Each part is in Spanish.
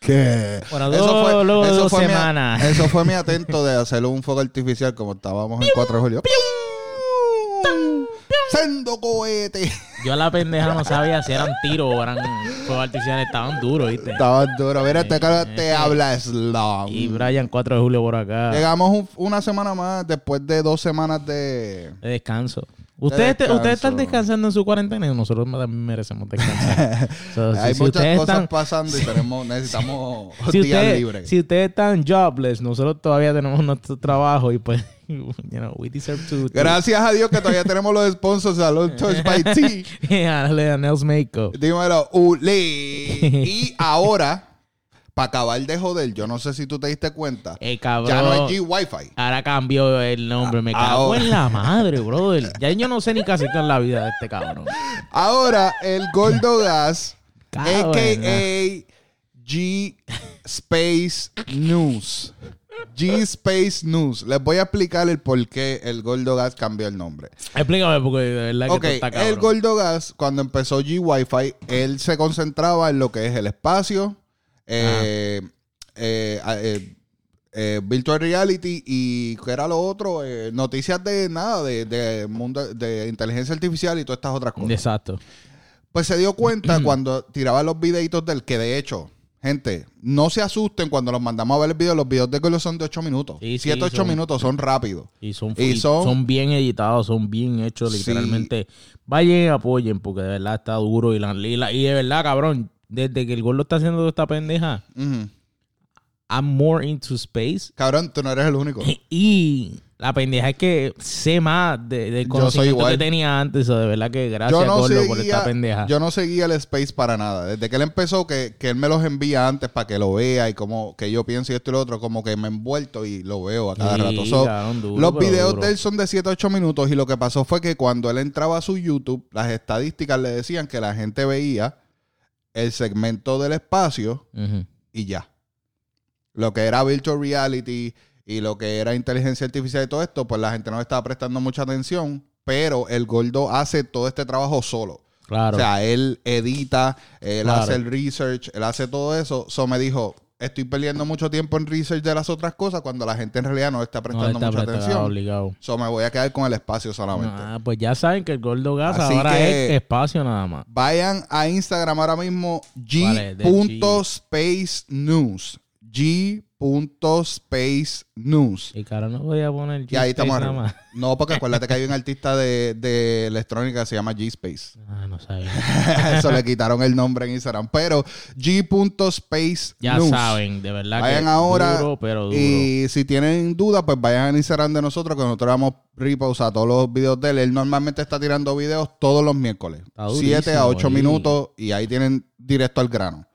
¿Qué? Bueno, dos- luego de dos mi- semanas. eso fue mi atento de hacer un fuego artificial como estábamos en 4 de julio. Sendo cohete. Yo la pendeja no sabía si eran tiros o eran fuegos artificiales. Estaban duros, ¿viste? Estaba duro. Mira, este cara te habla slam. Y Brian 4 de julio por acá. Llegamos un- una semana más después de dos semanas de... De descanso. Ustedes, te- descanso. ustedes están descansando en su cuarentena y nosotros también merecemos descansar. So, Hay si muchas cosas están- pasando y tenemos, necesitamos si, días ustedes- libres. si ustedes están jobless, nosotros todavía tenemos nuestro trabajo y pues, you know, we deserve to. Gracias a Dios que todavía tenemos los sponsors de Salud Touch by. Yeah, Nels Makeup. Dímelo, Uli. Y ahora, para acabar de joder, yo no sé si tú te diste cuenta, Eh, cabrón. ya no es G-Wi-Fi. Ahora cambió el nombre. Me A- cago ahora. en la madre, brother. Ya yo no sé ni casi es la vida de este cabrón. Ahora, el Gordo Gas, Cabrón, a.k.a. G Space News. G Space News. Les voy a explicar el por qué el Gordo Gas cambió el nombre. Explícame porque de verdad que está cabrón. el Gordo Gas, cuando empezó G-Wi-Fi, él se concentraba en lo que es el espacio, eh, eh, eh, eh, virtual reality y ¿qué era lo otro? Noticias de nada, de, de mundo de inteligencia artificial y todas estas otras cosas. Exacto. Pues se dio cuenta cuando tiraba los videitos del que de hecho, gente, no se asusten cuando los mandamos a ver el video, los videos de Gordo son de 8 minutos. Sí, sí, 7, 8 son- minutos, son rápidos. Y son, Y son- son, bien editados, son bien hechos, Sí. literalmente. Vayan y apoyen, porque de verdad está duro. Y, la, y, la- y de verdad, cabrón, desde que el gordo está haciendo esta pendeja. I'm more into space. Cabrón, tú no eres el único. Y la pendeja es que sé más de, del conocimiento que tenía antes. o de verdad que gracias, no gordo, por esta pendeja. yo no seguía el Space para nada. Desde que él empezó, que, que él me los envía antes para que lo vea y como que yo pienso y esto y lo otro, como que me envuelto y lo veo a cada Sí, rato. So, cabrón, duro, los videos duro. de él son de 7 a 8 minutos y lo que pasó fue que cuando él entraba a su YouTube, las estadísticas le decían que la gente veía el segmento del espacio y ya. Lo que era virtual reality y lo que era inteligencia artificial y todo esto, pues la gente no estaba prestando mucha atención, pero el gordo hace todo este trabajo solo. Claro. O sea, él edita, él Claro. hace el research, él hace todo eso. So me dijo, estoy perdiendo mucho tiempo en research de las otras cosas cuando la gente en realidad no está no prestando está mucha atención. obligado. So me voy a quedar con el espacio solamente. Ah, pues ya saben que el gordo gas Así ahora es espacio nada más. Vayan a Instagram ahora mismo Vale, de g.spacenews. g.spacenews. Y cara, no voy a poner Y ahí G-Space estamos nada más. No, porque acuérdate que hay un artista de, de electrónica que se llama G-Space. Ah, no sabía. Eso le quitaron el nombre en Instagram. Pero g.spacenews. Ya saben, de verdad Vayan que ahora duro, pero duro. Y si tienen duda, pues vayan al Instagram de nosotros, que nosotros damos repost a todos los videos de él. Él normalmente está tirando videos todos los miércoles. Está 7 a durísimo 8 ahí. minutos y ahí tienen directo al grano.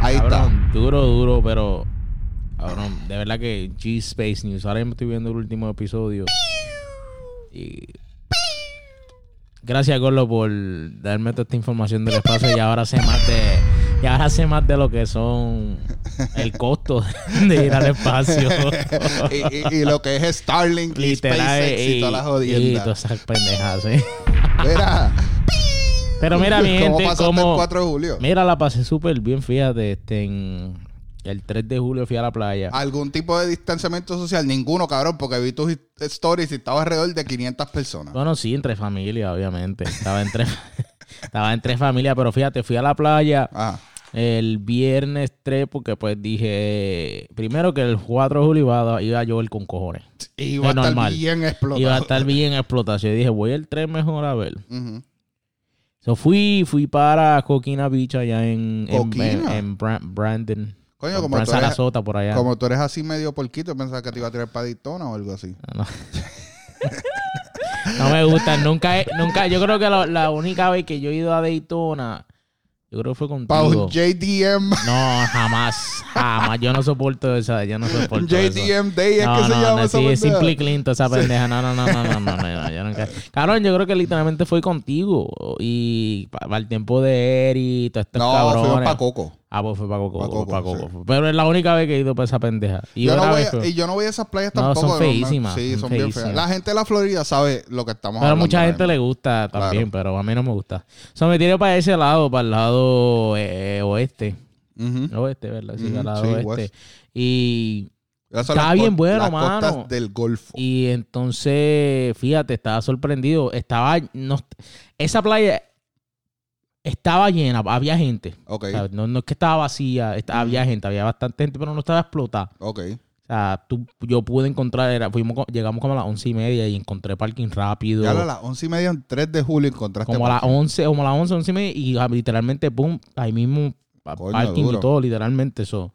Ahí Cabrón, duro, duro, pero cabrón, de verdad que G-Space News. Ahora mismo estoy viendo el último episodio. Y gracias, Gorlo, por darme toda esta información del espacio y ahora sé más de y ahora sé más de lo que son el costo de ir al espacio. y, y- y lo que es Starlink y Literal SpaceX y, y, todas las y jodiendas. todas esas pendejas, ¿eh? Mira, Pero mira, mi ¿cómo gente, pasaste como el 4 de julio? Mira, la pasé súper bien, fíjate, este, en el 3 de julio fui a la playa. ¿Algún tipo de distanciamiento social? Ninguno, cabrón, porque vi tus stories y estaba alrededor de 500 personas. Bueno, sí, entre familia, obviamente. Estaba entre, estaba entre familia, pero fíjate, fui a la playa Ajá. el viernes 3 porque pues dije, primero que el 4 de julio iba a, iba a llover con cojones. Iba a Es estar normal. bien explotado. Iba a estar bien explotación. Y dije, voy el 3 mejor a ver. Ujú. So, fui, fui para Coquina Beach allá en, en, en- en Bra- Brandon. Coño, como tú, eres, Sarasota, por allá. como tú eres así medio porquito, pensaba que te iba a tirar para Daytona o algo así. No. No me gusta, nunca, he- nunca, yo creo que la, la única vez que yo he ido a Daytona, yo creo que fue contigo. un JDM, No, jamás, jamás, yo no soporto esa, yo no soporto eso. JDM Day es No, que se no, llama no, esa sí, es pendeja. Simply Clinton esa pendeja. No, no, no, no, no, no, no, no, yo nunca. Cabrón, yo creo que literalmente fue contigo. Y para el tiempo de Eri, todos estos No, fuimos cabrones. para Coco. Ah, pues fue para Coco. Pa' Coco, pa' sí. Coco. Pero es la única vez que he ido para esa pendeja. Y Yo no, voy a, y yo no voy a esas playas No, tampoco. son feísimas, Sí, son bien feas. La gente de la Florida sabe lo que estamos Pero a hablando. mucha ahora gente le gusta también, Claro. pero a mí no me gusta. O sea, me tiré para ese lado, para el lado eh, oeste. Oeste, ¿verdad? Sí, al lado sí, oeste. west. Y, Está bien bueno, las mano. costas del Golfo. y entonces, fíjate, estaba sorprendido. Estaba. No, esa playa estaba llena, había gente. Ok, O sea, no, no es que estaba vacía, había gente, había bastante gente, pero no estaba explotada. ok. O sea, tú, yo pude encontrar, era, fuimos, llegamos como a las once y media y encontré parking rápido. Ya a las once y media, en 3 de julio, encontraste. como a las parking. 11, como a las 11, 11 y media, y ah, literalmente, pum, ahí mismo, Coño, parking duro. y todo, literalmente, eso.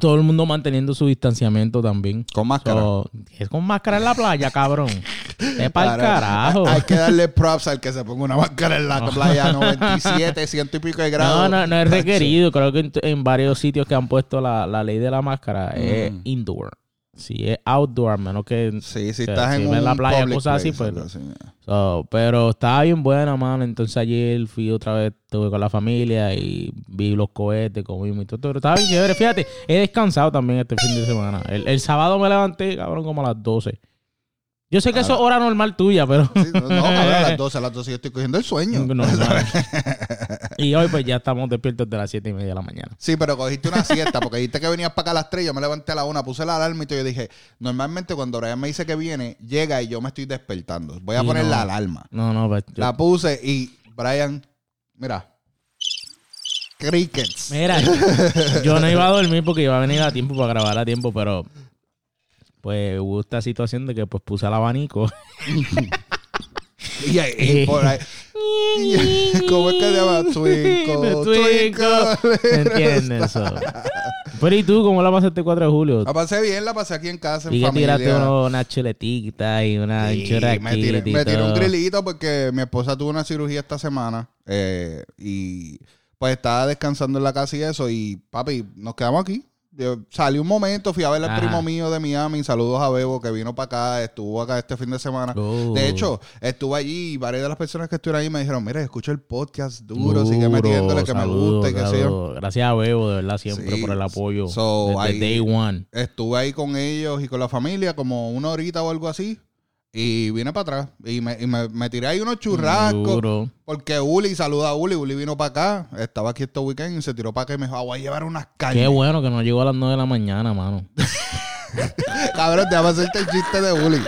Todo el mundo manteniendo su distanciamiento también. Con máscara. So, es con máscara en la playa, cabrón. Es para el Claro, carajo. Hay, hay que darle props al que se ponga una máscara en la playa a 97, ciento y pico de grados. No, no, no es requerido. Creo que en, en varios sitios que han puesto la, la ley de la máscara es Mm. indoor. Si es outdoor, menos que... Sí, si que estás si en un la playa, cosas así, place, pues. So, pero estaba bien buena, mano. Entonces ayer fui otra vez, estuve con la familia y vi los cohetes, comimos y todo. Pero estaba bien chévere. Fíjate, he descansado también este fin de semana. El, el sábado me levanté, cabrón, como a las 12. Yo sé que eso es hora normal tuya, pero... Sí, no, no, a las 12, a las 12 yo estoy cogiendo el sueño. normal. y hoy pues ya estamos despiertos de las 7 y media de la mañana. Sí, pero cogiste una siesta porque dijiste que venías para acá a las 3. Yo me levanté a la 1, puse la alarma y. Yo dije, normalmente cuando Brian me dice que viene, llega y yo me estoy despertando. Voy a poner no. la alarma. No, no, pues yo- La puse y Brian, mira, crickets. Mira, yo no iba a dormir porque iba a venir a tiempo para grabar a tiempo, pero pues hubo esta situación de que pues puse el abanico. Y, y por ahí. ¿Cómo es que se llama? Twinkle, Twinkle. ¿Entiendes eso? Pero ¿y tú cómo la pasaste el 4 de julio? La pasé bien, la pasé aquí en casa, en Y familia. tiraste uno- una chuletita y una Sí, me tiré, y me tiré un grillito porque mi esposa tuvo una cirugía esta semana eh, y pues estaba descansando en la casa y eso y papi, nos quedamos aquí. Yo salí un momento, fui a ver al Ajá. primo mío de Miami, saludos a Bebo que vino para acá, estuvo acá este fin de semana. Oh. De hecho, estuve allí y varias de las personas que estuvieron ahí me dijeron, mira, escucho el podcast duro, sigue metiéndole que me saludos, gusta y que sé yo. Gracias a Bebo, de verdad, siempre Sí. por el apoyo. So, desde ahí- day one. Estuve ahí con ellos y con la familia como una horita o algo así. Y vine para atrás. Y me, y me, me tiré ahí unos churrascos. Duro. Porque Uli, saluda a Uli. Uli vino para acá. Estaba aquí este weekend y se tiró para acá y me dijo, ah, voy a llevar unas Qué carnes. bueno que no llegó a las 9 de la mañana, mano. Cabrón, déjame hacerte el chiste de Uli.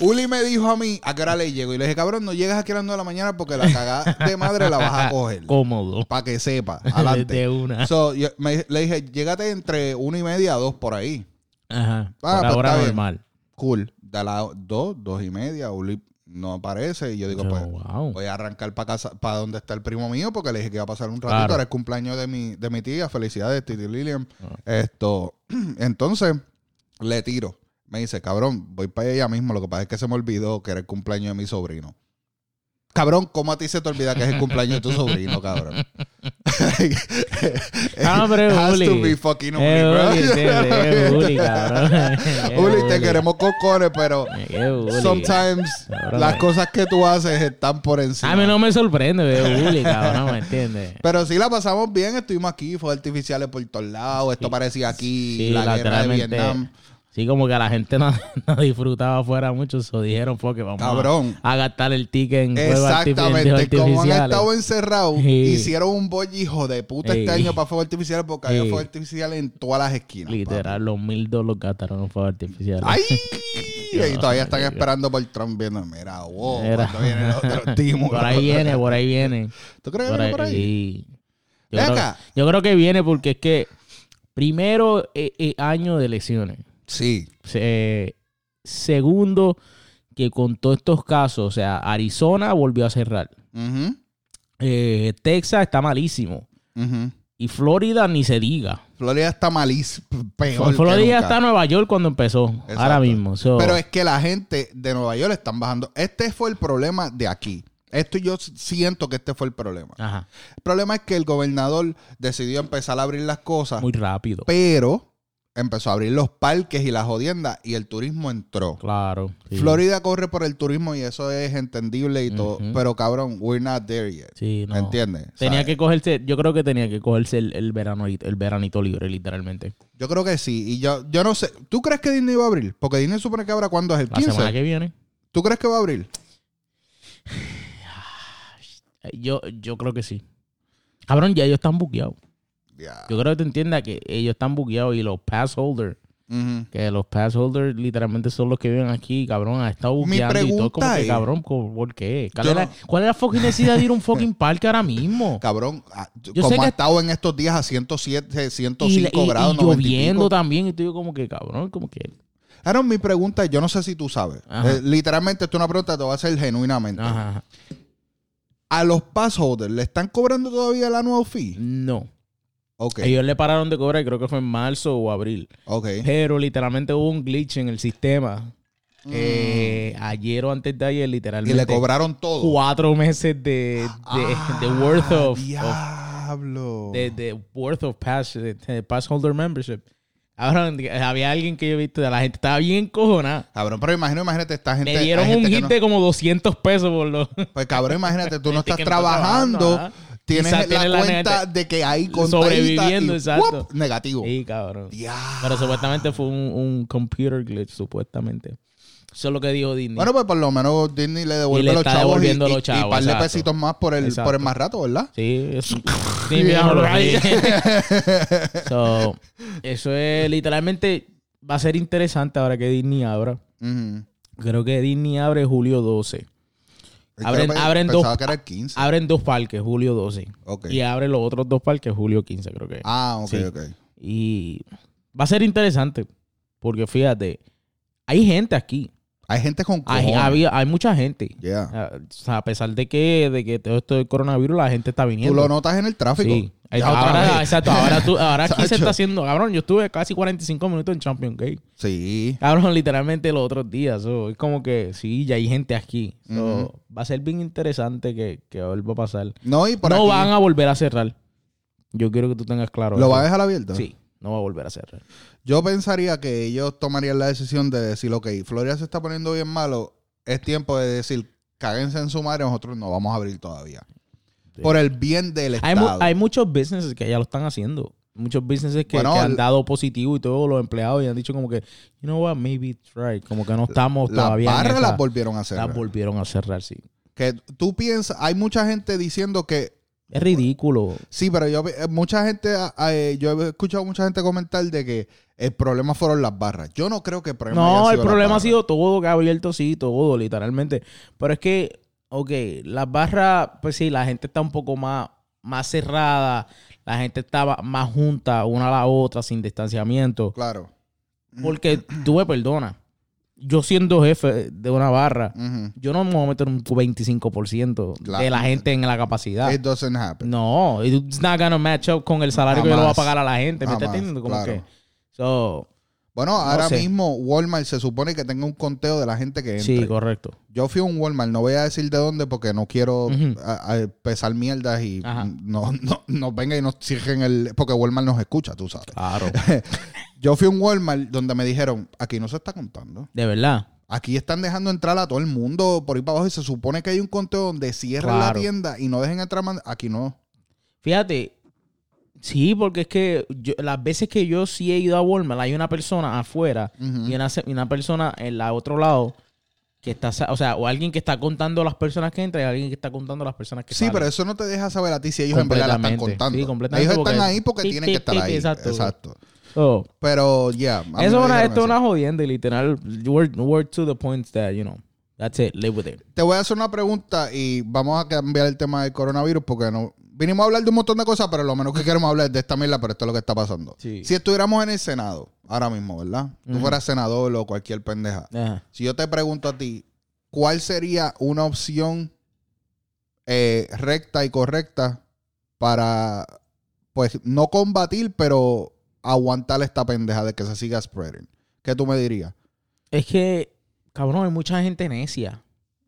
Uli me dijo a mí, ¿a qué hora le llego? Y le dije, cabrón, no llegas aquí a las 9 de la mañana porque la cagada de madre la vas a coger. Cómodo. Para que sepa. Adelante. De una. So, yo- me- le dije, llégate entre una y media a dos por ahí. Ajá. Ah, por pues hora está bien. normal. Cool. De las dos, dos y media, Uli no aparece. Y yo digo, pues, wow. voy a arrancar para casa, para donde está el primo mío, porque le dije que iba a pasar un ratito. Claro. Era el cumpleaños de mi, de mi tía. Felicidades, Titi Lilian. Ah. Esto, entonces, le tiro. Me dice, cabrón, voy para ella mismo. Lo que pasa es que se me olvidó que era el cumpleaños de mi sobrino. Cabrón, ¿cómo a ti se te olvida que es el cumpleaños de tu sobrino, cabrón? Ah, pero es Has Uli. to be fucking Uli, Es bro. Uli, cabrón. Es Uli, te queremos cocones, pero Uli. sometimes Cabrón. las cosas que tú haces están por encima. A mí no me sorprende ver Uli, cabrón, ¿me entiendes? Pero sí la pasamos bien, estuvimos aquí, fuegos artificiales por todos lados, esto parecía aquí Sí, la guerra de. Vietnam. Sí, como que la gente no, no disfrutaba afuera mucho, so dijeron, porque vamos a- Cabrón. A, gastar el ticket en fuegos artifi- fuegos Exactamente, como han estado encerrados, Sí. hicieron un boll hijo de puta este año para fuegos artificiales porque había fuegos artificiales en todas las esquinas. Literal, los mil dólares gastaron en fuegos artificiales. ¡Ay! y todavía están esperando por Trump viendo, mira, wow, Mira. cuando viene el otro timo. Por ahí viene, por ahí viene. ¿Tú crees que viene ahí, por ahí? sí. Yo, Ven creo, acá. yo creo que viene porque es que primero eh, eh, año de elecciones. Sí. Se- segundo, que con todos estos casos, o sea, Arizona volvió a cerrar. Eh, Texas está malísimo. Y Florida ni se diga. Florida está malísimo, peor Florida está en Nueva York cuando empezó. Exacto. Ahora mismo. So, Pero es que la gente de Nueva York están bajando. Este fue el problema de aquí. Esto yo siento que este fue el problema. Ajá. El problema es que el gobernador decidió empezar a abrir las cosas, Muy rápido. pero empezó a abrir los parques y las jodiendas y el turismo entró. Claro. sí. Florida corre por el turismo y eso es entendible y todo. Pero cabrón, we're not there yet. Sí, no. ¿Entiendes? Tenía ¿Sabes? que cogerse, yo creo que tenía que cogerse el, el, verano, el veranito libre, literalmente. Yo creo que sí. Y yo, yo no sé. ¿Tú crees que Disney va a abrir? Porque Disney supone que abra cuando es el La semana 15. que viene. ¿Tú crees que va a abrir? Yo, yo creo que sí. Cabrón, ya ellos están buqueados. Yo creo que te entiendas que ellos están buqueados y los pass holders, que los pass holders literalmente son los que viven aquí, cabrón, han estado buqueando y todo. Como que, cabrón, ¿co- ¿por qué? ¿Cuál, es la, no- cuál es la fucking necesidad de ir a un fucking parque ahora mismo? Cabrón, ah, Yo como ha que- estado en estos días a 107, Y, 105 y- grados, y 90 y lloviendo también, y digo como que, cabrón, como que... Aaron, mi pregunta yo no sé si tú sabes. Eh, literalmente, esto es una pregunta que te voy a hacer genuinamente. Ajá. ¿A los pass holders le están cobrando todavía el annual fee? No. Ellos le pararon de cobrar, creo que fue en marzo o abril. Pero literalmente hubo un glitch en el sistema. Eh, ayer o antes de ayer, Mm. Y literalmente. le cobraron todo. cuatro meses de, de, Ah, de worth of, of- Diablo. de, de worth of pass, de, pass holder membership. Ahora había alguien que yo he visto, la gente estaba bien cojonada. Cabrón, pero imagino, imagínate, esta gente. Me dieron gente un hit no- de como 200 pesos por lo. Pues cabrón, imagínate, tú no estás que no está trabajando. Tienes la tiene la cuenta de que hay sobreviviendo, y, exacto. ¡wup! negativo. Sí, cabrón. Pero supuestamente fue un, un computer glitch, supuestamente. Eso es lo que dijo Disney. Bueno, pues por lo menos Disney le devuelve Y le los está chavos y, devolviendo y- los y chavos, par de pesitos más por el, Exacto. por el más rato, ¿verdad? Sí, es, sí, Bien, mira, lo right. vi. So, eso es literalmente va a ser interesante ahora que Disney abra. Creo que Disney abre julio 12. Abren- abren dos- que era el 15. Abren dos parques, julio 12. Ok. Y abre los otros dos parques, julio 15, creo que. Ah, ok, Sí. ok. Y va a ser interesante. Porque fíjate, hay gente aquí. Hay gente con Hay, hay mucha gente. Yeah. Ah, o sea, a pesar de que, de que todo esto del coronavirus, la gente está Tú viniendo. lo notas en el tráfico. Sí. Ya ahora, exacto, ahora, tú, ahora aquí se está haciendo, cabrón, yo estuve casi 45 minutos en Champion Gate. Sí. Cabrón, literalmente los otros días. so, es como que sí, ya hay gente aquí. So. Va a ser bien interesante que, que vuelva a pasar. No, y por no aquí. van a volver a cerrar. Yo quiero que tú tengas claro. ¿Lo eso. va a dejar abierto? Sí, no va a volver a cerrar. Yo pensaría que ellos tomarían la decisión de decir, ok, Florida se está poniendo bien malo, es tiempo de decir, cáguense en su madre, nosotros no vamos a abrir todavía. Sí. Por el bien del Hay, mu- Estado. hay muchos businesses que ya lo están haciendo. Muchos businesses que, Bueno, que han dado positivo y todos los empleados y han dicho como que, you know what, maybe try. Como que no estamos las todavía en barras las volvieron a hacer. las volvieron a cerrar, sí. que tú piensas, hay mucha gente diciendo que Es ridículo. sí, pero yo eh, mucha gente, eh, yo he escuchado mucha gente comentar de que el problema fueron las barras. Yo no creo que el problema haya No, sido el problema ha sido todo que ha abierto, sí, todo, literalmente. Pero es que, ok, las barras, pues sí, la gente está un poco más, más cerrada, la gente estaba más junta una a la otra, sin distanciamiento. Claro. Porque tú me perdonas, yo siendo jefe de una barra, yo no me voy a meter un 25% Claro. de la gente en la capacidad. It doesn't happen. No, it's not gonna match up con el salario que yo le voy a pagar a la gente, ¿me estás entendiendo? Como claro. que, so, Bueno, ahora sé. mismo Walmart se supone que tenga un conteo de la gente que entra. sí, correcto. Yo fui a un Walmart, no voy a decir de dónde porque no quiero Ujú. a- a pesar mierdas y no, no, nos venga y nos cierren el... Porque Walmart nos escucha, tú sabes. Claro. Yo fui a un Walmart donde me dijeron, aquí no se está contando. De verdad. Aquí están dejando entrar a todo el mundo por ahí para abajo y se supone que hay un conteo donde cierran la tienda y no dejen entrar más. Aquí no. Fíjate, sí, porque es que yo- las veces que yo sí he ido a Walmart, hay una persona afuera y una, se- y una persona en la otro lado que está, o sea, o alguien que está contando las personas que entran y alguien que está contando las personas que Sí, salen. pero eso no te deja saber a ti si ellos en verdad la están contando. Sí, completamente, ellos están ahí porque Tic, tienen que estar tic, ahí. exacto. Exacto. Pero, ya. me eso es una, esto es una jodienda y literal. We're to the point that, you know, that's it, live with it. Te voy a hacer una pregunta y vamos a cambiar el tema del coronavirus porque no. Vinimos a hablar de un montón de cosas, pero lo menos que queremos hablar es de esta mierda, pero esto es lo que está pasando. Sí. Si estuviéramos en el Senado, ahora mismo, ¿verdad? Tú fueras senador o cualquier pendeja. Ajá. Si yo te pregunto a ti, ¿cuál sería una opción eh, recta y correcta para, pues, no combatir, pero aguantar esta pendeja de que se siga spreading? ¿Qué tú me dirías? Es que, cabrón, hay mucha gente necia.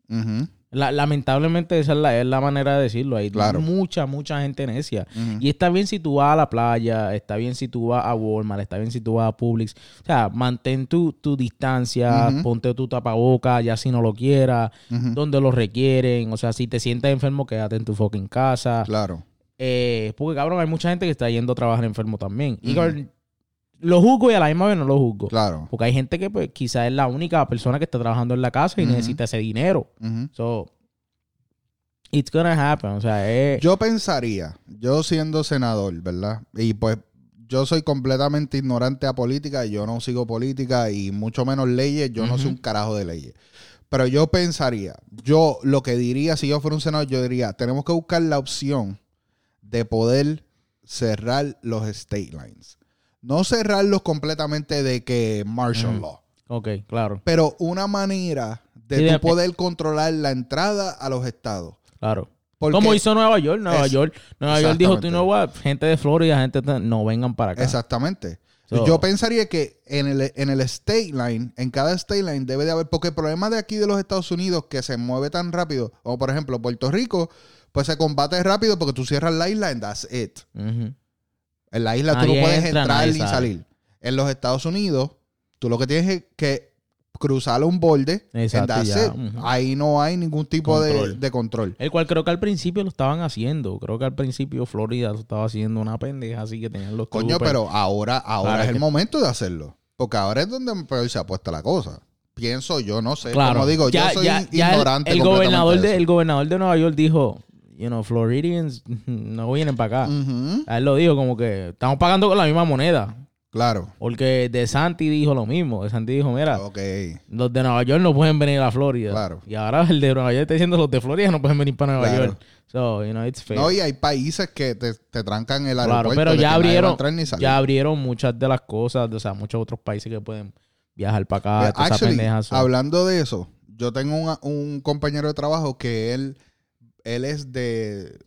Ujú. La- lamentablemente esa es la, es la manera de decirlo. Hay Claro. mucha, mucha gente necia. Ujú. Y está bien si tú vas a la playa, está bien si tú vas a Walmart, está bien si tú vas a Publix. O sea, mantén tu, tu distancia, ponte tu tapaboca, ya si no lo quieras, donde lo requieren. O sea, si te sientes enfermo, quédate en tu fucking casa. Claro. Eh, porque, cabrón, hay mucha gente que está yendo a trabajar enfermo también. Cabrón, lo juzgo y a la misma vez no lo juzgo. Claro. Porque hay gente que pues, quizás es la única persona que está trabajando en la casa y necesita ese dinero. Ujú. So, it's gonna happen. O sea, es... Yo pensaría, yo siendo senador, ¿verdad? Y pues yo soy completamente ignorante a política, yo no sigo política y mucho menos leyes, yo no sé un carajo de leyes. Pero yo pensaría, yo lo que diría si yo fuera un senador, yo diría, tenemos que buscar la opción de poder cerrar los state lines. No cerrarlos completamente de que martial Ujú. law, Ok, claro, pero una manera de Sí, tú poder controlar la entrada a los estados. claro. Porque- Como hizo Nueva York. Nueva Es- York, Nueva York dijo, tú no what, gente de Florida, gente de- no vengan para acá. Exactamente. So- Yo pensaría que en el, en el state line, en cada state line debe de haber, porque el problema de aquí de los Estados Unidos que se mueve tan rápido, como por ejemplo Puerto Rico, pues se combate rápido porque tú cierras la isla and that's it. Ujú. En la isla tú no puedes entra, entrar ni sale. salir. En los Estados Unidos, tú lo que tienes es que cruzar un borde Exacto, ya. Ahí no hay ningún tipo de, Control. de control. El cual creo que al principio lo estaban haciendo. Creo que al principio Florida lo estaba haciendo una pendeja, así que tenían los Coño, pero ahora, ahora Claro, es el que- momento de hacerlo. Porque ahora es donde peor se apuesta la cosa. Pienso yo, no sé. Claro. Como digo, Ya- yo soy ya- ya el- ignorante. El, completamente gobernador de de, eso. el gobernador de Nueva York dijo, you know, Floridians no vienen para acá. A él lo dijo como que estamos pagando con la misma moneda. Claro. Porque De Santi dijo lo mismo. De Santi dijo, mira, los de Nueva York no pueden venir a Florida. Claro. Y ahora el de Nueva York está diciendo los de Florida no pueden venir para Nueva Claro. York. So, you know, it's fair. No, y hay países que te, te trancan el Claro, aeropuerto. pero de que ya abrieron, ya abrieron muchas de las cosas, o sea, muchos otros países que pueden viajar para acá. Esa actually, pendeja, so. hablando de eso, yo tengo un, un compañero de trabajo que él, él es de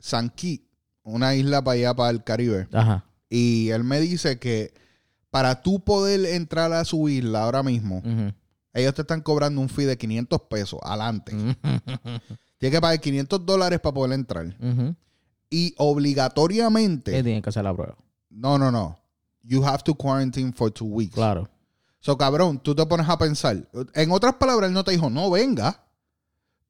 San Kitts, una isla para allá, para el Caribe. Ajá. Y él me dice que para tú poder entrar a su isla ahora mismo, ellos te están cobrando un fee de 500 pesos adelante. Tienes que pagar 500 dólares para poder entrar. Ujú. Y obligatoriamente, tienen que hacer la prueba. no, no, no. You have to quarantine for two weeks. Claro. So, cabrón, tú te pones a pensar. En otras palabras, él no te dijo, no venga.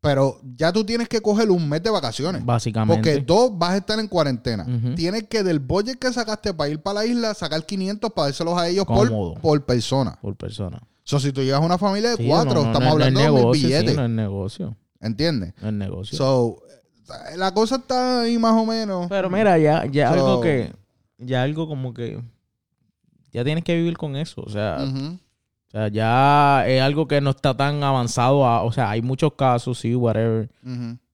Pero ya tú tienes que coger un mes de vacaciones. Básicamente. Porque dos vas a estar en cuarentena. Ujú. Tienes que del budget que sacaste para ir para la isla, sacar 500 para dárselos a ellos por, por persona. por persona. So, si tú llevas una familia de Sí, cuatro, no, no, estamos no, no es hablando de mil negocio, sí, billetes. no es negocio. ¿Entiendes? No es negocio. So, la cosa está ahí más o menos. Pero mira, ya, ya So- algo que. Ya algo como que. Ya tienes que vivir con eso. O sea, Ujú. O sea, ya es algo que no está tan avanzado. a- o sea, hay muchos casos, sí, whatever.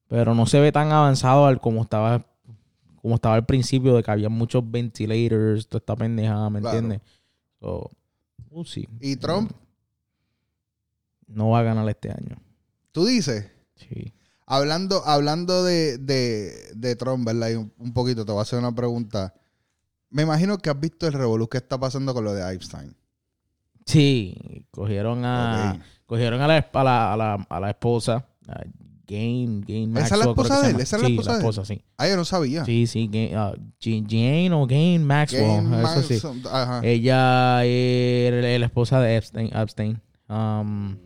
Pero no se ve tan avanzado al como estaba. Como estaba al principio, de que había muchos ventilators, toda esta pendejada, ¿me Claro. entiendes? So, we'll see. Y Trump, No va a ganar este año. tú dices, Sí. hablando, hablando de, de, de Trump, ¿verdad? Y un, un poquito, te voy a hacer una pregunta. Me imagino que has visto el revolú que está pasando con lo de Epstein. Sí, cogieron a. Ok. Cogieron a la, a la, a la, a la esposa. a Jane, Jane ¿Esa es la Maxwell, esposa de él? ¿Esa es la sí, esposa de él? esposa, sí. Ah, yo no sabía. Sí, sí. Ga- ah, Jane, Jane o Jane Maxwell. Game eso sí. Ajá. Ella era la esposa de Epstein. Epstein. Um,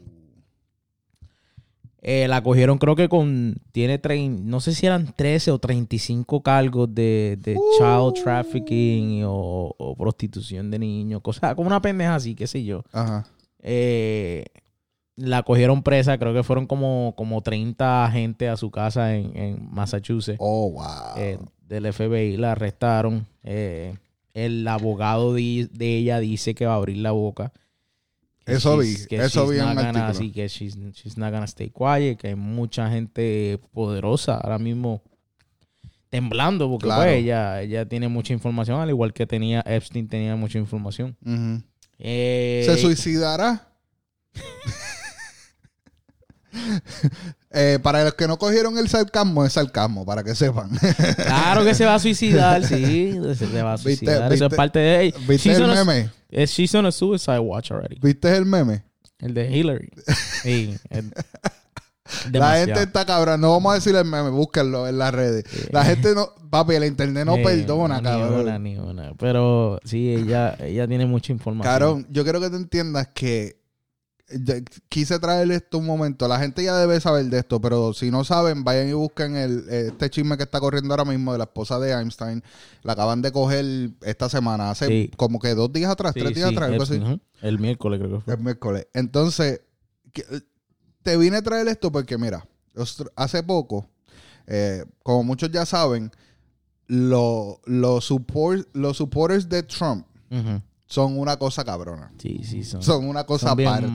eh, la cogieron creo que con... Tiene... trein- no sé si eran 13 o 35 cargos de, de child trafficking o, o prostitución de niños. Cosas como una pendeja así, qué sé yo. Ajá. Eh, la cogieron presa, creo que fueron como, como 30 agentes a su casa en, en Massachusetts Oh, wow. eh, del FBI, la arrestaron. El abogado di- de, ella dice que va a abrir la boca. Eso vi, que eso vi en un gonna- artículo. sí, que she's, she's not gonna stay quiet, que hay mucha gente poderosa ahora mismo temblando porque Claro. pues, ella, ella tiene mucha información, al igual que tenía Epstein tenía mucha información. Eh, ¿Se suicidará? Eh, para los que no cogieron el sarcasmo, es sarcasmo, para que sepan. Claro que se va a suicidar, sí. Se, va a ¿Viste- suicidar. Eso es viste- parte de ella. ¿Viste She's el a- meme? eh, She's on a suicide watch already. ¿Viste el meme? El de Hillary. Sí. el- La gente está cabrón. No vamos a decir el meme, búsquenlo en las redes. La gente no, papi, el internet no Eh, perdona, ni cabrón. una, ni una. Pero sí, ella, ella tiene mucha información. Cabrón, yo quiero que te entiendas que quise traerle esto un momento. La gente ya debe saber de esto, pero si no saben, vayan y busquen el, este chisme que está corriendo ahora mismo de la esposa de Einstein. La acaban de coger esta semana, hace Sí. como que dos días atrás, Sí, tres días sí, atrás, algo el, miércoles creo que fue. El miércoles. Entonces, que- te vine a traer esto porque, mira, hace poco, eh, como muchos ya saben, lo- los, support, los supporters de Trump Ujú. Son una cosa cabrona. Sí, sí, son, Son una cosa son aparte.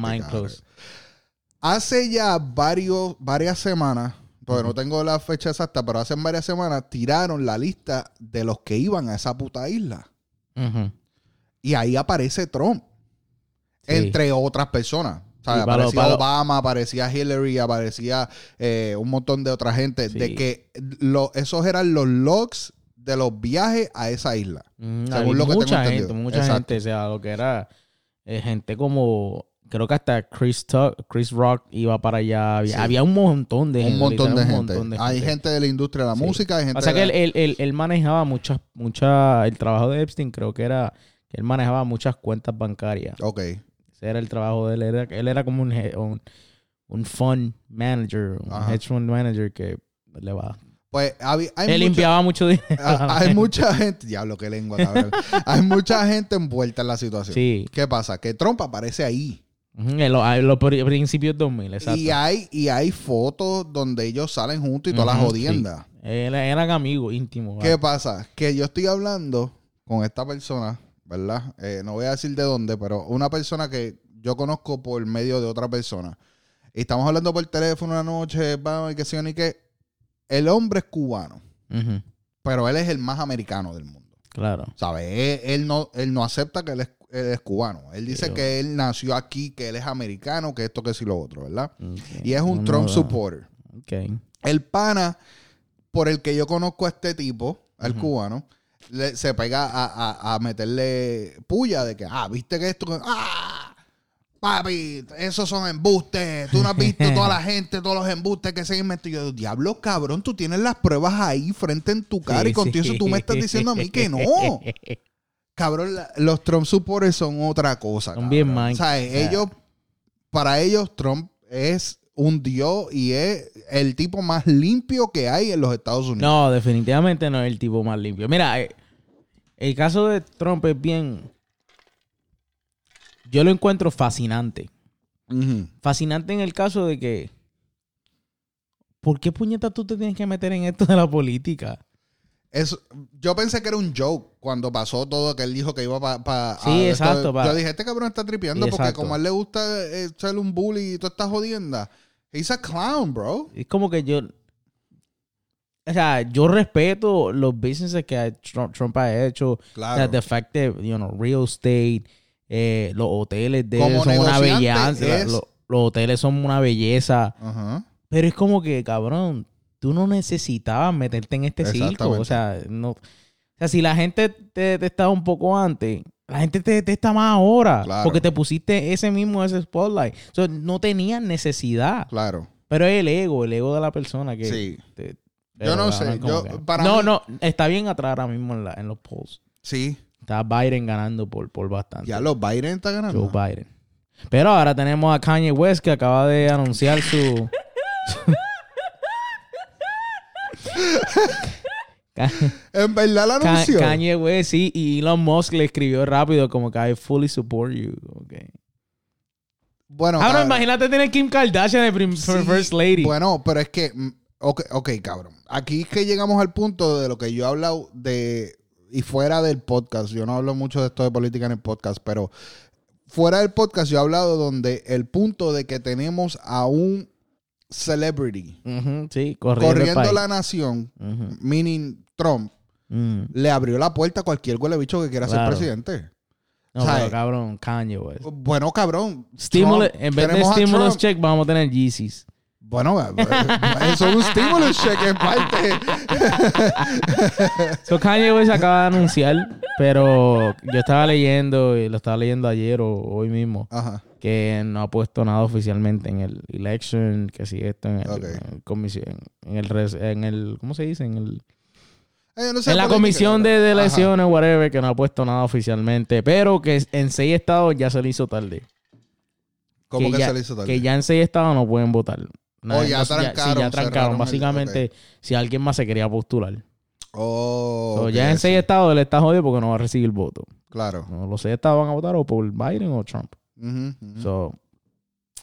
Hace ya varios, varias semanas, porque no tengo la fecha exacta, pero hace varias semanas tiraron la lista de los que iban a esa puta isla. Y ahí aparece Trump. Sí. Entre otras personas. Sí, aparecía Obama, aparecía Hillary, aparecía eh, un montón de otra gente. Sí. De que lo- esos eran los logs de los viajes a esa isla. Mm, Según lo que mucha gente, mucha Exacto. gente, o sea, lo que era eh, gente como creo que hasta Chris Tuck- Chris Rock iba para allá, había, Sí. había un montón de gente, un montón de gente. un montón de Hay gente de la industria de la Sí. música, hay gente O sea que la- él, él- él manejaba muchas, muchas, el trabajo de Epstein creo que era que él manejaba muchas cuentas bancarias. Ok. Ese era el trabajo de él. Era, él era como un, un, un fund manager, un Ajá. hedge fund manager que le va. Pues hay, él mucha, limpiaba mucho dinero. ah, hay mucha gente. Diablo, qué lengua, cabrón. hay mucha gente envuelta en la situación. Sí. ¿Qué pasa? Que Trump aparece ahí. En los, en los pri- principios 2000, exacto. Y hay, y hay fotos donde ellos salen juntos y todas las Ujú, jodiendas. Él- Eran amigos íntimos. ¿Qué ¿vale? pasa? Que yo estoy hablando con esta persona, ¿verdad? Eh, no voy a decir de dónde, pero una persona que yo conozco por medio de otra persona. Y estamos hablando por teléfono una noche, vamos, y que sí, ni que. El hombre es cubano, pero él es el más americano del mundo. Claro. ¿Sabes? Él, él no, él no acepta que él es, él es cubano. Él dice Pero- que él nació aquí, que él es americano, que esto, que sí, lo otro, ¿verdad? Y es un No, Trump no, supporter. Ok. El pana por el que yo conozco a este tipo, al cubano, le- se pega a, a- a meterle puya de que, ah, viste que esto, ah, papi, esos son embustes. Tú no has visto toda la gente, todos los embustes que se inventan. Y yo, diablo, cabrón, tú tienes las pruebas ahí frente en tu cara y Sí, con todo sí. eso tú me estás diciendo a mí que no. Cabrón, los Trump supporters son otra cosa. Son bien mind- O sea, ellos, para ellos, Trump es un dios y es el tipo más limpio que hay en los Estados Unidos. No, definitivamente no es el tipo más limpio. Mira, eh, el caso de Trump es bien. Yo lo encuentro fascinante. Fascinante en el caso de que. ¿Por qué puñeta tú te tienes que meter en esto de la política? Es- yo pensé que era un joke cuando pasó todo, que él dijo que iba para... Sí, exacto, pa- Yo dije, este cabrón está tripeando Sí, porque exacto. como a él le gusta eh, ser un bully y toda esta jodienda. He's a clown, bro. Es como que yo. O sea, yo respeto los businesses que Trump, Trump ha hecho. O sea, Claro. the fact that, you know, real estate, eh, los hoteles de Como son una belleza. es- Los, los hoteles son una belleza. Ajá. Pero es como que, cabrón, tú no necesitabas meterte en este circo. O sea, no. O sea, si la gente te, te estaba un poco antes, la gente te, te está más ahora. Claro. Porque te pusiste ese mismo, ese spotlight. O sea, no tenías necesidad. Claro. Pero es el ego, el ego de la persona que. Sí. te- Yo no sé, yo- para no, mí- no, está bien atrás ahora mismo en, la- en los polls. Sí. Está Biden ganando por, por bastante. Ya los Biden está ganando. Joe Biden. Pero ahora tenemos a Kanye West que acaba de anunciar su. En verdad la Ka- anunció. Kanye West, sí, y Elon Musk le escribió rápido como que I fully support you. Okay. Bueno, Ahora ah, imagínate tener Kim Kardashian de sí, First Lady. Bueno, pero es que, mm, ok, ok, cabrón. Aquí es que llegamos al punto de lo que yo he hablado de, y fuera del podcast, yo no hablo mucho de esto de política en el podcast, pero fuera del podcast yo he hablado donde el punto de que tenemos a un celebrity sí, corriendo, la nación, meaning Trump, mm. le abrió la puerta a cualquier huele bicho que quiera Claro. ser presidente. No, cabrón, Kanye West. Bueno, cabrón. Trump, en vez de stimulus check, vamos a tener Yeezys. Bueno, eh, eso es un stimulus check en parte. So Kanye West acaba de anunciar, pero yo estaba leyendo, y lo estaba leyendo ayer o hoy mismo, Ajá. que no ha puesto nada oficialmente en el election, que sigue esto en el, Ok. en el comisión, en el, en el, ¿cómo se dice? En el, Eh, no sé en la comisión de, de Ajá. elecciones, whatever, que no ha puesto nada oficialmente, pero que en seis estados ya se le hizo tarde. ¿Cómo que, ya, se le hizo tarde? Que ya en seis estados no pueden votar. Oh, ya no- trancaron, sí, ya trancaron. cerraron el- Básicamente, si alguien más se quería postular. Oh, So, ok, ya en seis estados él está jodido porque no va a recibir voto. Claro. No, los seis estados van a votar o por Biden o Trump. Ujú, ujú. So,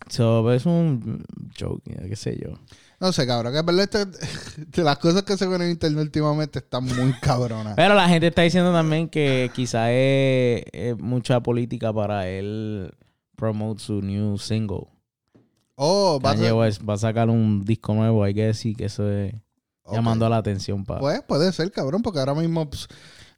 so, es un joke, qué sé yo. No sé, cabrón. Que verdad este- las cosas que se ven en internet últimamente están muy cabronas. Pero la gente está diciendo también que quizá es, es mucha política para él promote su new single. Oh, va a Kanye West va a sacar un disco nuevo, hay que decir que eso es Ok. llamando a la atención para... Pues puede ser, cabrón, porque ahora mismo. pues,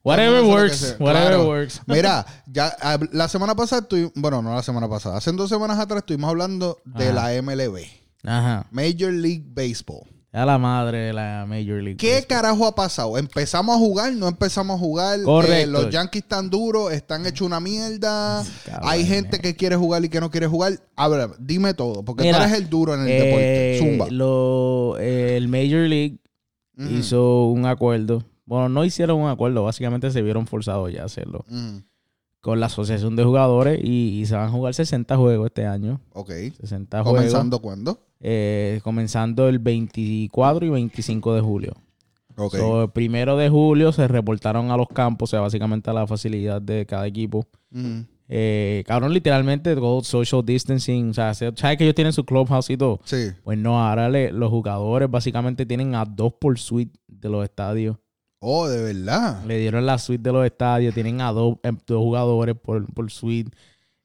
whatever works, whatever Claro. works. Mira, ya la semana pasada, estoy, bueno, no la semana pasada, hace dos semanas atrás estuvimos hablando de la MLB, Ajá. Major League Baseball. A la madre de la Major League. ¿Qué Baseball. carajo ha pasado? ¿Empezamos a jugar? ¿No empezamos a jugar? Correcto. Eh, los Yankees están duros, están hechos una mierda. Cabrón, Hay gente eh. que quiere jugar y que no quiere jugar. A ver, dime todo, porque Mira, tú eres el duro en el Eh, deporte. Zumba. lo- eh, el Major League hizo un acuerdo. Bueno, no hicieron un acuerdo, básicamente se vieron forzados ya a hacerlo. Con la asociación de jugadores y, y se van a jugar 60 juegos este año. Ok. 60 juegos. ¿Comenzando cuándo? Eh, comenzando el 24 y 25 de julio. Ok. So, el primero de julio se reportaron a los campos, o sea, básicamente a la facilidad de cada equipo. Eh, cabrón, literalmente todo social distancing. O sea, se- ¿sabes que ellos tienen su clubhouse y todo? Sí. Pues no, ahora le- los jugadores básicamente tienen a dos por suite de los estadios. Oh, de verdad. Le dieron la suite de los estadios, tienen a dos, em, dos jugadores por, por suite.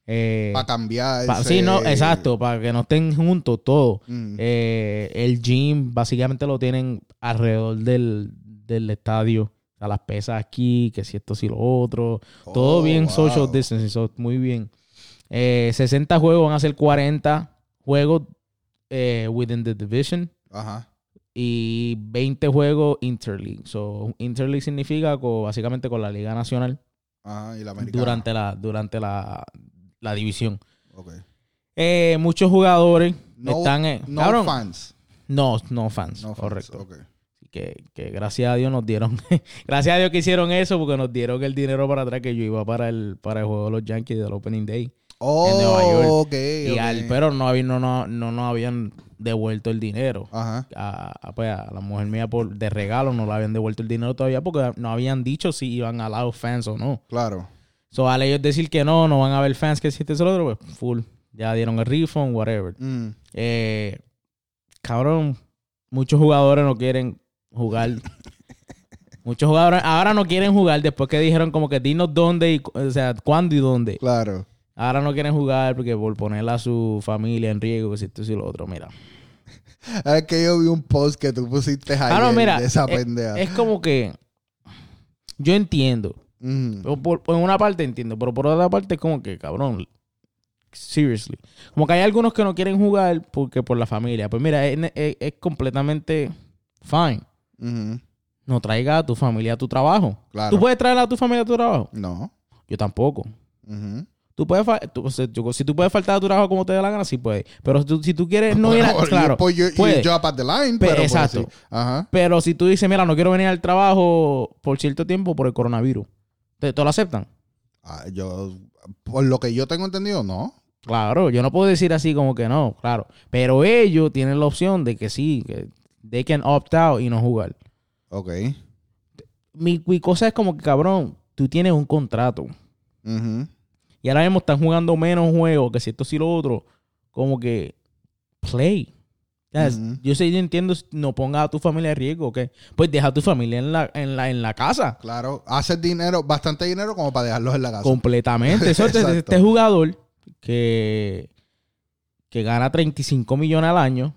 Eh, Para cambiar. pa- sí, no, exacto, para que no estén juntos todos. Mm. Eh, el gym básicamente lo tienen alrededor del, del estadio. O sea, las pesas aquí, que si esto, si lo otro. Todo Oh, bien wow. social distancing, so, muy bien. Eh, 60 juegos van a ser 40 juegos eh, within the division Ajá. y 20 juegos interleague. So, interleague significa co- básicamente con la Liga Nacional Ajá. Y la americana. durante la durante la, la división. Eh, muchos jugadores No, están en... no cabrón, fans. No, no fans, No fans. correcto. Ok. Que, que gracias a Dios nos dieron, gracias a Dios que hicieron eso porque nos dieron el dinero para atrás que yo iba para el, para el juego de los Yankees del Opening Day. Oh, Nueva York. ok. Y ok. al, pero no, había, no, no, no nos habían devuelto el dinero. Ajá. A, a, pues, a la mujer mía por, de regalo no le habían devuelto el dinero todavía porque no habían dicho si iban a los fans o no. Claro. So, al ellos decir que no, no van a haber fans que existe eso otro, pues full. Ya dieron el refund, whatever. Mm. Eh, cabrón, muchos jugadores no quieren jugar. muchos jugadores ahora no quieren jugar después que dijeron como que dinos dónde y, o sea, cuándo y dónde. Claro. Ahora no quieren jugar porque por poner a su familia en riesgo, que si esto y lo otro, mira. Es que yo vi un post que tú pusiste Ah, mira, de esa eh. Es como que yo entiendo. Mm. Por, por- por una parte entiendo, pero por otra parte es como que, cabrón, seriously. Como que hay algunos que no quieren jugar porque por la familia. Pues mira, es, es- es completamente fine. Ujú. No traiga a tu familia a tu trabajo. Claro. ¿Tú puedes traer a tu familia a tu trabajo? No. Yo tampoco. Ujú. Tú puedes fa- tú- o sea, yo- si tú puedes faltar a tu trabajo como te dé la gana, sí puedes. Pero si tú, si tú quieres no ir a... Bueno, Claro, you put your- your puede. job at the line, Pe- pero pues exacto. Ajá. Pero si tú dices, mira, no quiero venir al trabajo por cierto tiempo por el coronavirus, ¿te, te lo aceptan? Ah, yo, por lo que yo tengo entendido, no. Claro, yo no puedo decir así como que no, claro. Pero ellos tienen la opción de que sí, que they can opt out y no jugar. Ok. Mi, mi cosa es como que, cabrón, tú tienes un contrato. Ujú. Y ahora mismo están jugando menos juegos que si esto sí lo otro. Como que play. Yo sé, yo entiendo, no pongas a tu familia en riesgo, ¿ok? Pues deja a tu familia en la, en la, en la casa. Claro. Haces dinero, bastante dinero como para dejarlos en la casa. Completamente. Eso, este, este jugador que, que gana 35 millones al año,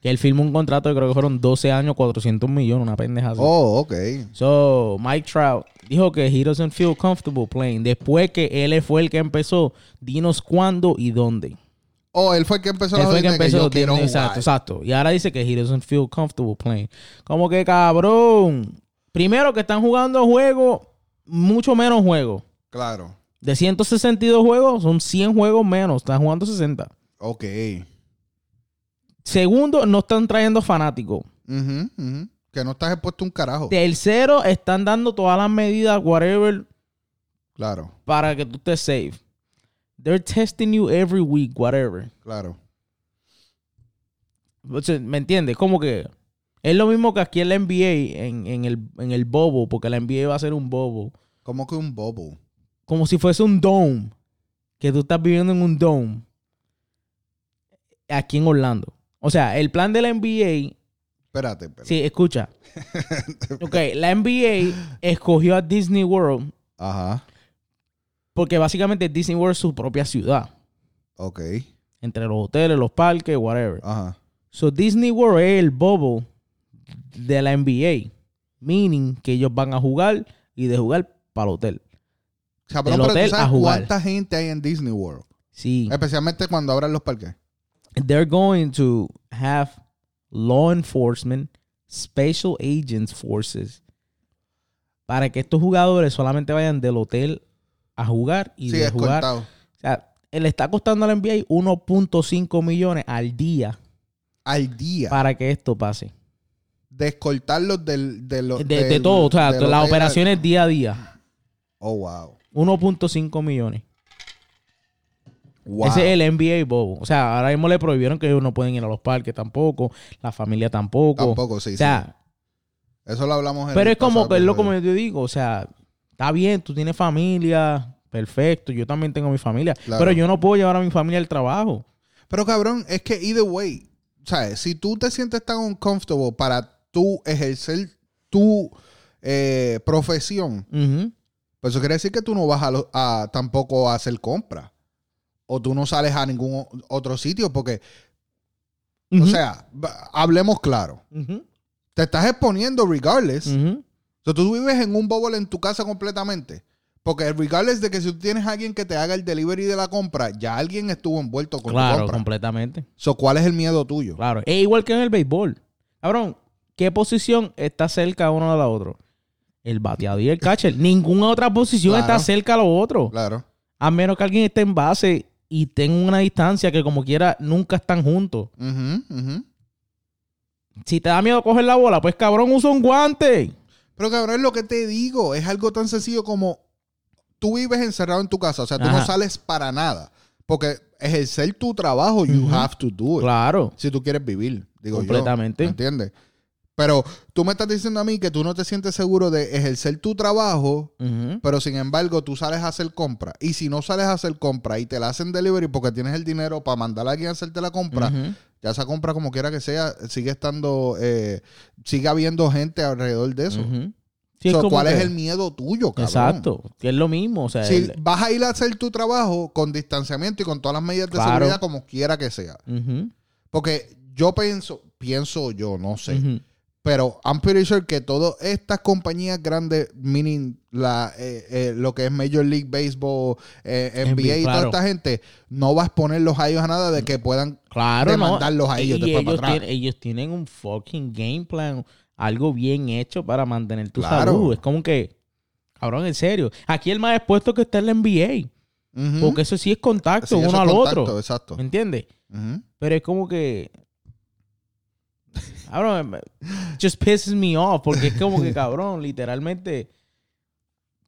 que él firma un contrato de creo que fueron 12 años, 400 millones, una pendeja así. Oh, ok. So, Mike Trout dijo que he doesn't feel comfortable playing. Después que él fue el que empezó, dinos cuándo y dónde. Oh, él fue el que empezó Él fue el que que empezó. dinos- jugar. exacto, exacto. Y ahora dice que he doesn't feel comfortable playing. Como que cabrón. Primero que están jugando juegos, mucho menos juegos. Claro. De 162 juegos, son 100 juegos menos. Están jugando 60. Ok. Segundo, no están trayendo fanáticos. Que no estás expuesto un carajo. Tercero, están dando todas las medidas, whatever, Claro, para que tú estés safe. They're testing you every week, whatever. claro. ¿Me entiendes? Como que es lo mismo que aquí en la NBA, en, en el, en el bobo, porque la NBA va a ser un bobo. Como que un bobo. Como si fuese un dome. Que tú estás viviendo en un dome. Aquí en Orlando. O sea, el plan de la NBA. Espérate, espérate. Sí, escucha. Ok, la NBA escogió a Disney World Ajá. Porque básicamente Disney World es su propia ciudad. Ok. Entre los hoteles, los parques, whatever. Ajá. So Disney World es el bobo de la NBA. Meaning que ellos van a jugar y de jugar para el hotel. Cabrón, Del pero hotel tú sabes a jugar. cuánta gente hay en Disney World. Sí. Especialmente cuando abran los parques. They're going to have law enforcement, special agents forces para que estos jugadores solamente vayan del hotel a jugar y Sí, de jugar. O sea, le está costando a la NBA 1.5 millones al día Al día. para que esto pase. De escoltarlos del, de, los- De, de todo, o sea, del las operaciones día a día. Oh, wow. 1.5 millones. Wow. Ese es el NBA bobo. O sea, ahora mismo le prohibieron que ellos no pueden ir a los parques tampoco, la familia tampoco. Tampoco, sí, O sea, Eso lo hablamos en pero el es como que es lo como yo digo, o sea, está bien, tú tienes familia, perfecto, yo también tengo mi familia, Claro. pero yo no puedo llevar a mi familia al trabajo. Pero cabrón, es que either way, ¿sabes? Si tú te sientes tan uncomfortable para tú ejercer tu eh, profesión, pues eso quiere decir que tú no vas a, lo- a tampoco a hacer compras. O tú no sales a ningún otro sitio porque, o sea, hablemos claro. Te estás exponiendo regardless. O sea, tú vives en un bubble en tu casa completamente. Porque regardless de que si tú tienes a alguien que te haga el delivery de la compra, ya alguien estuvo envuelto con tu Claro, compra. completamente. So, ¿Cuál es el miedo tuyo? Claro. Es igual que en el béisbol. Cabrón, ¿qué posición está cerca uno de la otra? El bateador y el catcher. Ninguna otra posición Claro. está cerca a lo otro. Claro. A menos que alguien esté en base y tenga una distancia que como quiera nunca están juntos. Ujú, ujú. Si te da miedo coger la bola, pues cabrón, usa un guante. Pero cabrón, es lo que te digo. Es algo tan sencillo como tú vives encerrado en tu casa. O sea, tú no sales para nada. Porque ejercer tu trabajo, you have to do it. Claro. Si tú quieres vivir, digo Completamente. yo. ¿Me entiendes? Pero tú me estás diciendo a mí que tú no te sientes seguro de ejercer tu trabajo, pero sin embargo tú sales a hacer compra. Y si no sales a hacer compra y te la hacen delivery porque tienes el dinero para mandar a alguien a hacerte la compra, ya esa compra como quiera que sea, sigue estando, eh, sigue habiendo gente alrededor de eso. Sí, So, ¿Cuál es el miedo tuyo, cabrón? Exacto. Que es lo mismo. O sea, Si el- vas a ir a hacer tu trabajo con distanciamiento y con todas las medidas de Claro. seguridad como quiera que sea. Porque yo pienso, pienso yo, no sé. Pero I'm pretty sure que todas estas compañías grandes, meaning la, eh, eh, lo que es Major League Baseball, eh, NBA y toda claro. esta gente, no va a exponerlos a ellos a nada de que puedan Claro, no. demandarlos a ellos Y después ellos, para atrás. tienen, ellos tienen un fucking game plan, algo bien hecho para mantener tu Claro. salud. Es como que, cabrón, en serio. Aquí el más expuesto que está en la NBA. Porque eso sí es contacto Sí, uno es al contacto, otro. Exacto. ¿Me entiendes? Pero es como que. Cabrón, just pisses me off. Porque es como que, cabrón, literalmente.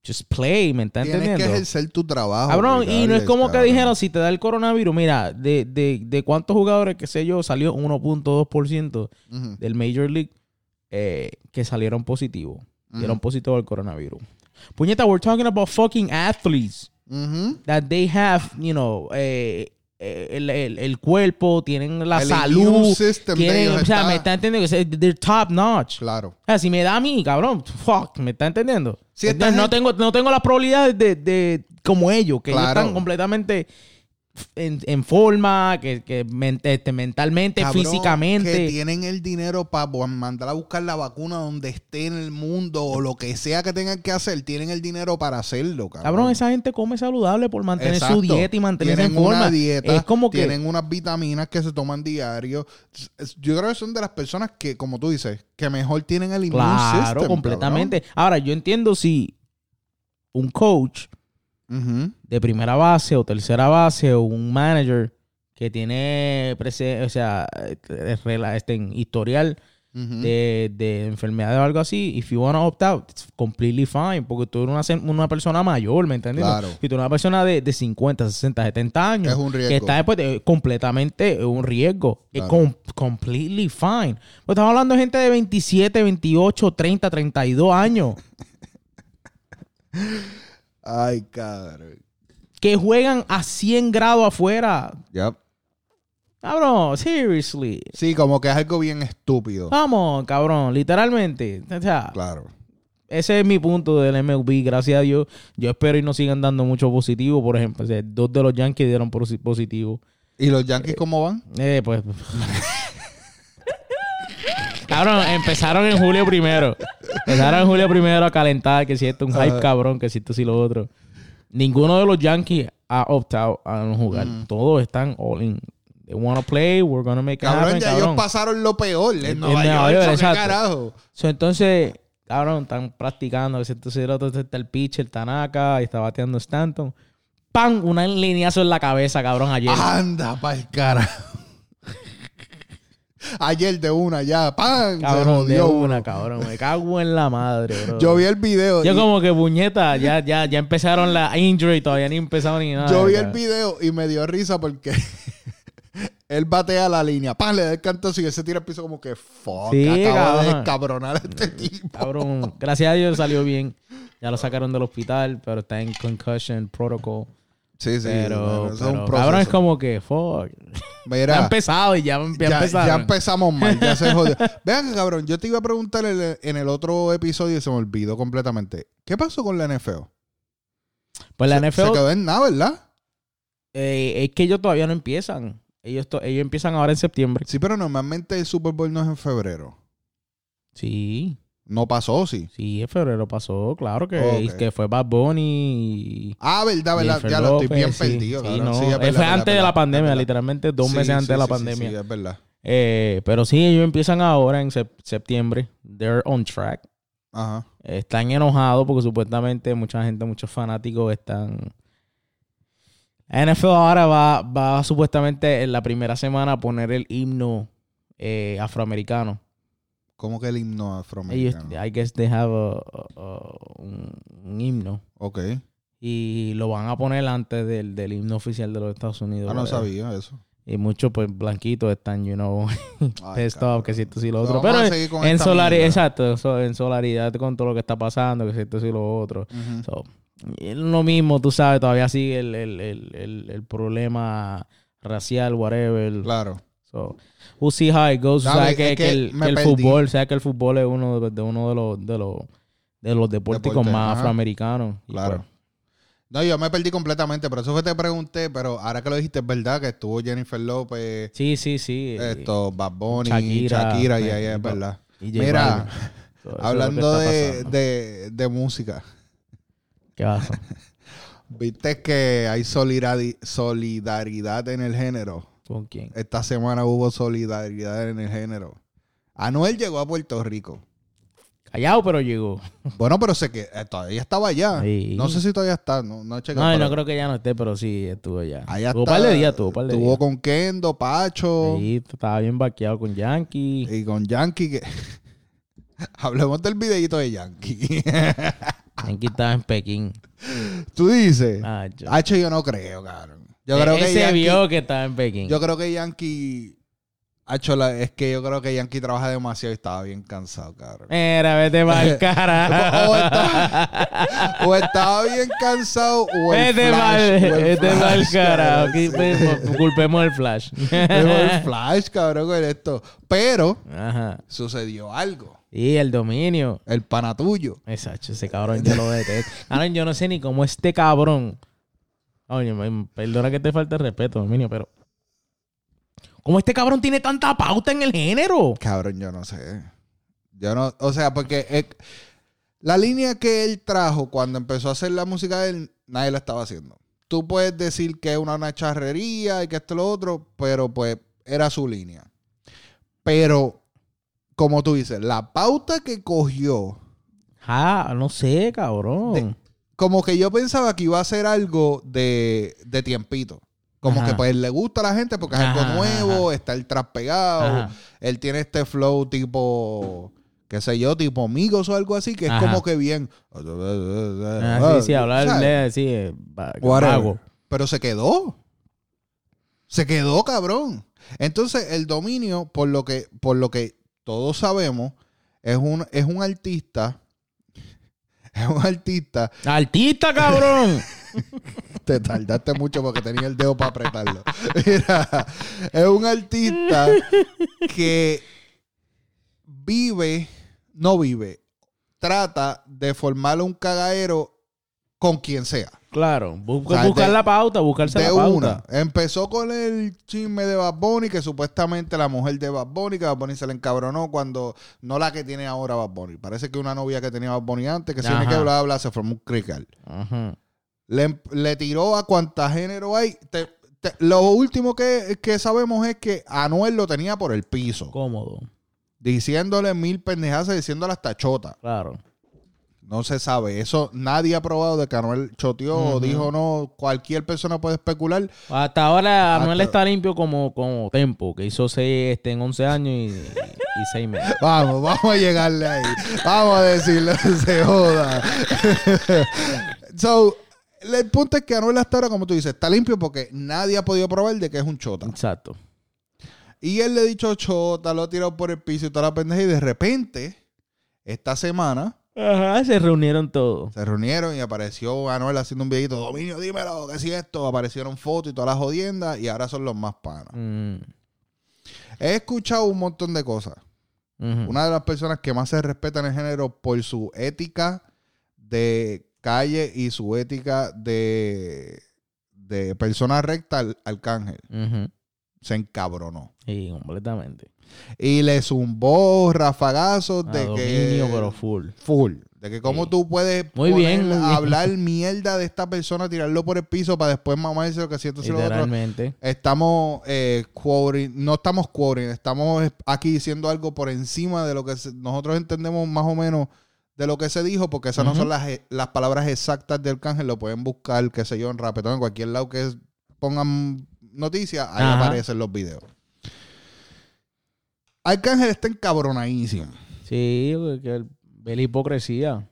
Just play, ¿me está Tienes que entendiendo? ejercer tu trabajo. Cabrón, y no es como que cabrón. dijeron, si te da el coronavirus, mira, de, de, de cuántos jugadores, qué sé yo, salió 1.2% Ujú, del Major League eh, que salieron positivos. Dieron positivo al coronavirus. Puñeta, we're talking about fucking athletes ujú. that they have, you know, eh, el, el- el cuerpo, tienen la El salud, tienen, o sea, está- me está entendiendo que they're top notch. Claro. O sea, si me da a mí, cabrón, fuck, ¿me está entendiendo? Si esta no, tengo, no tengo las probabilidades de, de como ellos, que ellos están completamente en, en forma, que, que men- este, mentalmente, Cabrón, físicamente. Que tienen el dinero para mandar a buscar la vacuna donde esté en el mundo o lo que sea que tengan que hacer. Tienen el dinero para hacerlo, cabrón. Cabrón, esa gente come saludable por mantener Exacto. su dieta y mantenerse tienen en forma. Una dieta, es como que. Tienen unas vitaminas que se toman diario. Yo creo que son de las personas que, como tú dices, que mejor tienen el immune Claro, system, completamente. Ahora, yo entiendo si un coach cabrón. Ujú. de primera base o tercera base o un manager que tiene o sea, eh, este, en historial Ujú. de, de enfermedad o algo así, if you want to opt out, it's completely fine, porque tú eres una, una persona mayor, ¿me entiendes? Claro. Si tú eres una persona de, de 50, 60, 70 años, Es un riesgo. que está después de, completamente en un riesgo, es Claro. com- completely fine. Pues estamos hablando de gente de 27, 28, 30, 32 años Ay, cabrón. que juegan a 100 grados afuera. Yep. Cabrón, seriously. Sí, como que es algo bien estúpido. Vamos, cabrón, literalmente. O sea, Claro. ese es mi punto del MLB. Gracias a Dios. Yo espero y nos sigan dando mucho positivo. Por ejemplo, o sea, dos de los Yankees dieron posi- positivo. ¿Y los Yankees cómo van? Eh, pues. cabrón, empezaron en julio primero. Empezaron en julio primero a calentar que si esto es un hype cabrón, que si esto si lo otro. Ninguno de los Yankees ha optado a no jugar. Todos están all in. They wanna play, we're gonna make it Cabrón, happen, ya cabrón. ellos pasaron lo peor en, En- Nueva en York. Nueva York, ¿so qué exacto. carajo? So, entonces, cabrón, están practicando. que si Entonces el otro está el pitcher, Tanaka, y está bateando Stanton. ¡Pam! Una lineazo en la cabeza, cabrón, ayer. Anda pa'l carajo. Ayer de una ya, ¡pam! Se cabrón, de una, cabrón. Me cago en la madre, bro. Yo vi el video. Yo y- como que puñeta, ya, ya, ya empezaron la injury, todavía ni empezaron ni nada. Yo vi el video y me dio risa porque él batea la línea, ¡pam! Le da el cantazo y él se tira al piso como que, fuck, Sí, acaba de descabronar a este tipo. Cabrón, gracias a Dios salió bien. Ya lo sacaron del hospital, pero está en concussion protocol. Sí, sí. pero, un pero, cabrón, es como que, fuck. Mira, Ya ha empezado y ya, ya, ya, empezaron. ya empezamos mal, ya se jodió. Vean, cabrón, yo te iba a preguntar en, en el otro episodio y se me olvidó completamente. ¿Qué pasó con la NFL? pues la Se- NFL, Se quedó en nada, ¿verdad? eh, es que ellos todavía no empiezan. Ellos, to- ellos empiezan ahora en septiembre. Sí, pero normalmente el Super Bowl no es en febrero. Sí, No pasó, sí. sí, en febrero pasó, claro que, que fue Bad Bunny y... Ah, verdad, verdad. Ya lo estoy bien sí, perdido, sí, cabrón. no, Sí, es verdad, fue verdad, antes de la pandemia, literalmente dos meses antes de la pandemia. Sí, es verdad. Eh, pero sí, ellos empiezan ahora en sep- septiembre. They're on track. Ajá. Están enojados porque supuestamente mucha gente, muchos fanáticos están... NFL ahora va, va supuestamente en la primera semana a poner el himno eh, afroamericano. ¿Cómo que el himno Ellos, afroamericano? I guess they have a- a- a- un, un himno. Ok. Y lo van a poner antes del, del himno oficial de los Estados Unidos. Ah, no sabía eso. Y muchos, pues, blanquitos están, you know, pissed off, que si esto y lo otro. Pero en mierda. exacto, so- en solidaridad con todo lo que está pasando, que si esto y lo otro. So, es lo mismo, tú sabes, todavía sigue el, el, el, el, el problema racial, whatever. Claro. So, we'll see how it goes. Dame, sabes es que, que que el, que el fútbol, sabes que el fútbol es uno de, de uno de los de los de los deportes Deporte, más ajá. afroamericanos. Y Claro. pues, No, yo me perdí completamente, por eso que te pregunté, pero ahora que lo dijiste es verdad que estuvo Jennifer López, sí, sí, sí. esto, Bad Bunny, Shakira, Shakira, y eh, ahí es y- verdad. y Mira, Hablando de, de, de música, ¿Qué pasa? viste que hay solidari- solidaridad en el género. ¿Con quién? Esta semana hubo solidaridad en el género. Anuel llegó a Puerto Rico. Callado, pero llegó. Bueno, pero sé que eh, todavía estaba allá. Sí. No sé si todavía está, no, no he checado, No, pero no creo que ya no esté, pero sí, estuvo allá tuvo un está. par de días, tuvo par de Estuvo días. con Kendo, Pacho Sí, estaba bien vaqueado con Yankee. y con Yankee. Que... Hablemos del videito de Yankee. Yankee estaba en Pekín. Tú dices, Ah, yo no creo, cabrón. Yo creo que se vio que estaba en Pekín. yo creo que Yankee, Hacho, la- es que yo creo que Yankee trabaja demasiado y estaba bien cansado, cabrón. Mira, vete mal cara. o, estaba, o estaba bien cansado o el Vete flash. mal, vete mal cara. cabrón, Aquí, sí. culpemos el flash. El flash, cabrón, con esto. Pero Ajá. sucedió algo. Y el dominio. El pana tuyo. Exacto, ese cabrón yo lo detesto. Cabrón, yo no sé ni cómo este cabrón. Oye, perdona que te falte el respeto, dominio, pero. ¿Cómo este cabrón tiene tanta pauta en el género? Cabrón, yo no sé. Yo no, o sea, porque eh, la línea que él trajo cuando empezó a hacer la música de él, nadie la estaba haciendo. Tú puedes decir que es una, una charrería y que esto y lo otro, pero pues era su línea. Pero, como tú dices, la pauta que cogió Ah, no sé, cabrón. Como que yo pensaba que iba a ser algo de, de tiempito. Como Ajá. que pues le gusta a la gente porque es Ajá, algo nuevo, ajá. está el trap pegado, Ajá. él tiene este flow tipo, qué sé yo, tipo amigos o algo así, que es como que bien. Ah, sí, sí, hablar ¿sabes? de sí, va- Whatever. vago. Pero se quedó. Se quedó, cabrón. Entonces, el dominio, por lo que, por lo que todos sabemos, es un, es un artista. Es un artista. ¡Artista, cabrón! Te tardaste mucho porque tenía el dedo para apretarlo. Mira, es un artista que vive, no vive, trata de formar un cagadero con quien sea. Claro. bu- O sea, buscar de- la pauta, buscarse de la pauta. una. Empezó con el chisme de Bad Bunny, que supuestamente la mujer de Bad Bunny, que Bad Bunny se le encabronó cuando, no la que tiene ahora Bad Bunny. Parece que una novia que tenía Bad Bunny antes, que se tiene Ajá. que bla bla, se formó un crical. Ajá. Le, le tiró a cuánta género hay. Te- te- lo último que, que sabemos es que Anuel lo tenía por el piso, Cómodo. diciéndole mil pendejadas, diciéndole hasta chota. Claro. No se sabe. Eso nadie ha probado de que Anuel choteó o Ujú. dijo no. Cualquier persona puede especular. Hasta ahora Anuel Hasta- está limpio como, como Tempo, que hizo seis este, en 11 años y, y seis meses. Vamos, vamos a llegarle ahí. Vamos a decirle se joda. so, el punto es que Anuel hasta ahora, como tú dices, está limpio porque nadie ha podido probar de que es un chota. Exacto. Y él le ha dicho chota, lo ha tirado por el piso y toda la pendeja. Y de repente, esta semana, Ajá, se reunieron todos. se reunieron y apareció Anuel haciendo un videito. Dominio, dímelo, ¿qué es esto? Aparecieron fotos y todas las jodiendas y ahora son los más panas. Mm, He escuchado un montón de cosas. Una de las personas que más se respeta en el género por su ética de calle y su ética de, de persona recta, al- Arcángel. Ujú. Se encabronó. Sí, completamente. Y le zumbó rafagazos de dominio, que... pero full. Full. De que cómo Sí. tú puedes Muy poner- bien, muy bien. hablar mierda de esta persona, tirarlo por el piso para después mamarse lo que siento si lo otro. Literalmente. Estamos eh, quoting- no estamos quoting, estamos aquí diciendo algo por encima de lo que nosotros entendemos más o menos de lo que se dijo, porque esas no son las, e- las palabras exactas de Arcángel, lo pueden buscar, qué sé yo, en Rapetón, en cualquier lado que pongan noticias, ahí Ajá. aparecen los videos. Arcángel está encabronadísimo. Sí, que el- ve la hipocresía.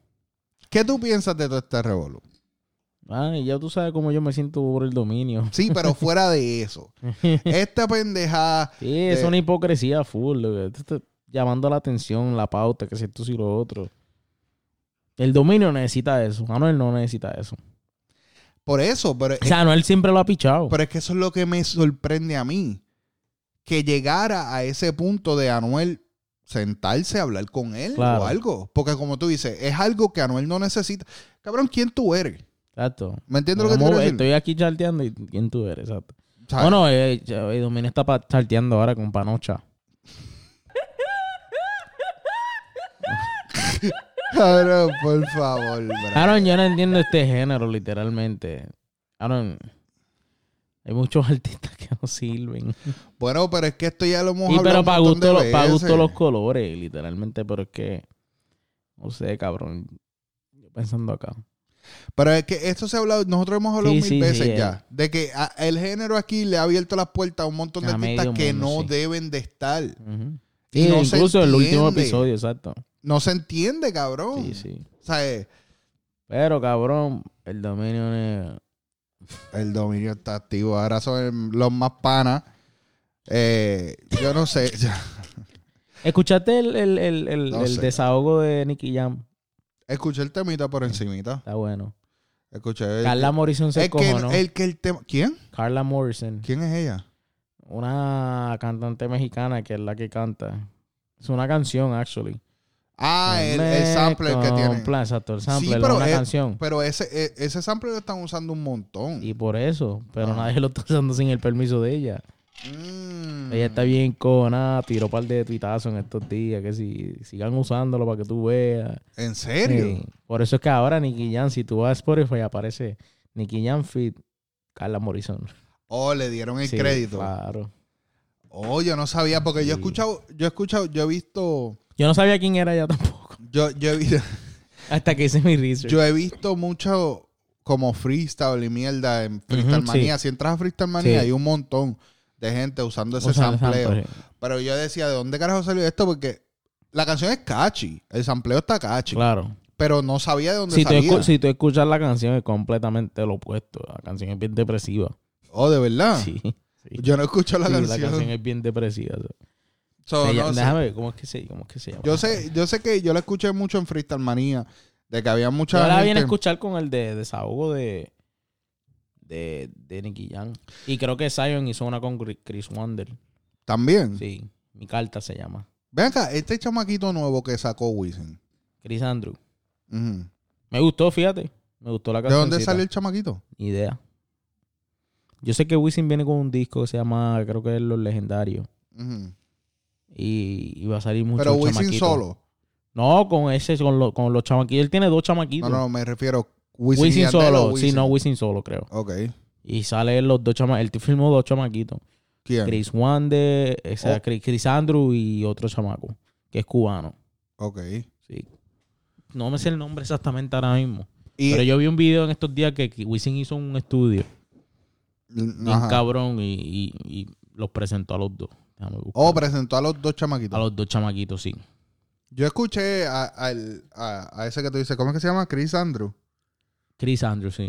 ¿Qué tú piensas de todo este revolú? Ah, y ya tú sabes cómo yo me siento por el dominio. Sí, pero fuera de eso. Esta pendejada Sí, es Eh, una hipocresía full. llamando la atención, la pauta, que si esto y lo otro. El dominio necesita eso. Anuel no necesita eso. Por eso, pero, O sea, Anuel siempre lo ha pichado. pero es que eso es lo que me sorprende a mí. Que llegara a ese punto de Anuel sentarse a hablar con él Claro. o algo. Porque como tú dices, es algo que Anuel no necesita. Cabrón, ¿quién tú eres? Exacto. ¿Me entiendes lo que te quiero decir? Estoy aquí charteando y quién tú eres, exacto. ¿Sabes? Bueno, eh, eh, Dominio está charteando ahora con Panocha. Cabrón, por favor. bro. Aaron, yo no entiendo este género, literalmente. Aaron, hay muchos artistas que no sirven. Bueno, pero es que esto ya lo hemos Y hablado pero para gusto, lo- pa' gusto los colores, literalmente, pero es que, no sé, cabrón. Yo pensando acá. Pero es que esto se ha hablado, nosotros hemos hablado Sí, mil sí, veces sí, ya, de que a- el género aquí le ha abierto las puertas a un montón de A artistas que mundo, no deben de estar. Ujú. Y Sí, no incluso el último episodio, exacto. No se entiende, cabrón. Sí, sí. O sea, eh, Pero, cabrón, el dominio es... el dominio está activo. Ahora son los más panas. Eh, yo no sé. ¿Escuchaste el, el, el, el- No sé. desahogo de Nicky Jam? Escuché el temita por encimita. Está bueno. Escuché Carla Morrison se que cojonó. el que el tema. ¿Quién? Carla Morrison. ¿Quién es ella? Una cantante mexicana que es la que canta. Es una canción, actually. Ah, el, Me el sampler que tiene. Exacto, el sampler Sí, de pero una es- canción. Pero ese, e- ese sampler lo están usando un montón. Y por eso, pero Ah. nadie lo está usando sin el permiso de ella. Mm. Ella está bien cojonada, tiró un par de tuitazos en estos días, que si sigan usándolo para que tú veas. ¿En serio? Sí. Por eso es que ahora Nicky Jam, si tú vas a Spotify, aparece Nicky Jam Fit Carla Morrison. Oh, le dieron el Sí, crédito. Claro. Oh, yo no sabía, porque yo he escuchado, yo he escuchado, yo he visto, Yo no sabía quién era ella tampoco. yo, yo he visto, Hasta que hice mi research. Yo he visto mucho como freestyle y mierda en Freestyle Manía. Si entras a Freestyle Manía, Sí. hay un montón de gente usando ese Usando sampleo. sample. Pero yo decía, ¿de dónde carajo salió esto? Porque la canción es catchy. El sampleo está catchy. Claro. Pero no sabía de dónde Si tú, salía. escu- si tú escuchas la canción es completamente lo opuesto. La canción es bien depresiva. Oh, ¿de verdad? Sí. sí. Yo no escucho la Sí, canción. la canción es bien depresiva. So, Se no llama- sé. déjame ver, ¿cómo es que se, cómo es que se llama? Yo sé, yo sé que yo la escuché mucho en Freestyle Manía. De que había Yo mucha la gente... vine a escuchar con el de desahogo de, de, de Nicky Jam. Y creo que Zion hizo una con Chris- Wonder. También. Sí, mi carta se llama. Ven acá, este chamaquito nuevo que sacó Wisin. Chris Andrew. Me gustó, fíjate. Me gustó la ¿De canción. dónde salió el chamaquito? Ni idea. Yo sé que Wisin viene con un disco que se llama, creo que es Los Legendarios. Ujú. Y, y va a salir mucho Pero Wisin solo. No, con ese, con, lo- con los chamaquitos. Él tiene dos No, chamaquitos. no, me refiero Wisin, Wisin, y solo. Sí, Wisin? no, Wisin solo, creo. Ok. Y sale los dos chamaquitos. Él filmó dos chamaquitos. ¿Quién? Chris Wande, o sea, Oh. Chris, Chris Andrew y otro chamaco, que es cubano. Ok. Sí. No me sé el nombre exactamente ahora mismo. Y, Pero yo vi un video en estos días que Wisin hizo un estudio bien ajá. cabrón y, y- y los presentó a los dos. Oh, presentó a los dos chamaquitos. a los dos chamaquitos, sí. Yo escuché a, a- a ese que tú dices, ¿cómo es que se llama? Chris Andrew. Chris Andrew, sí.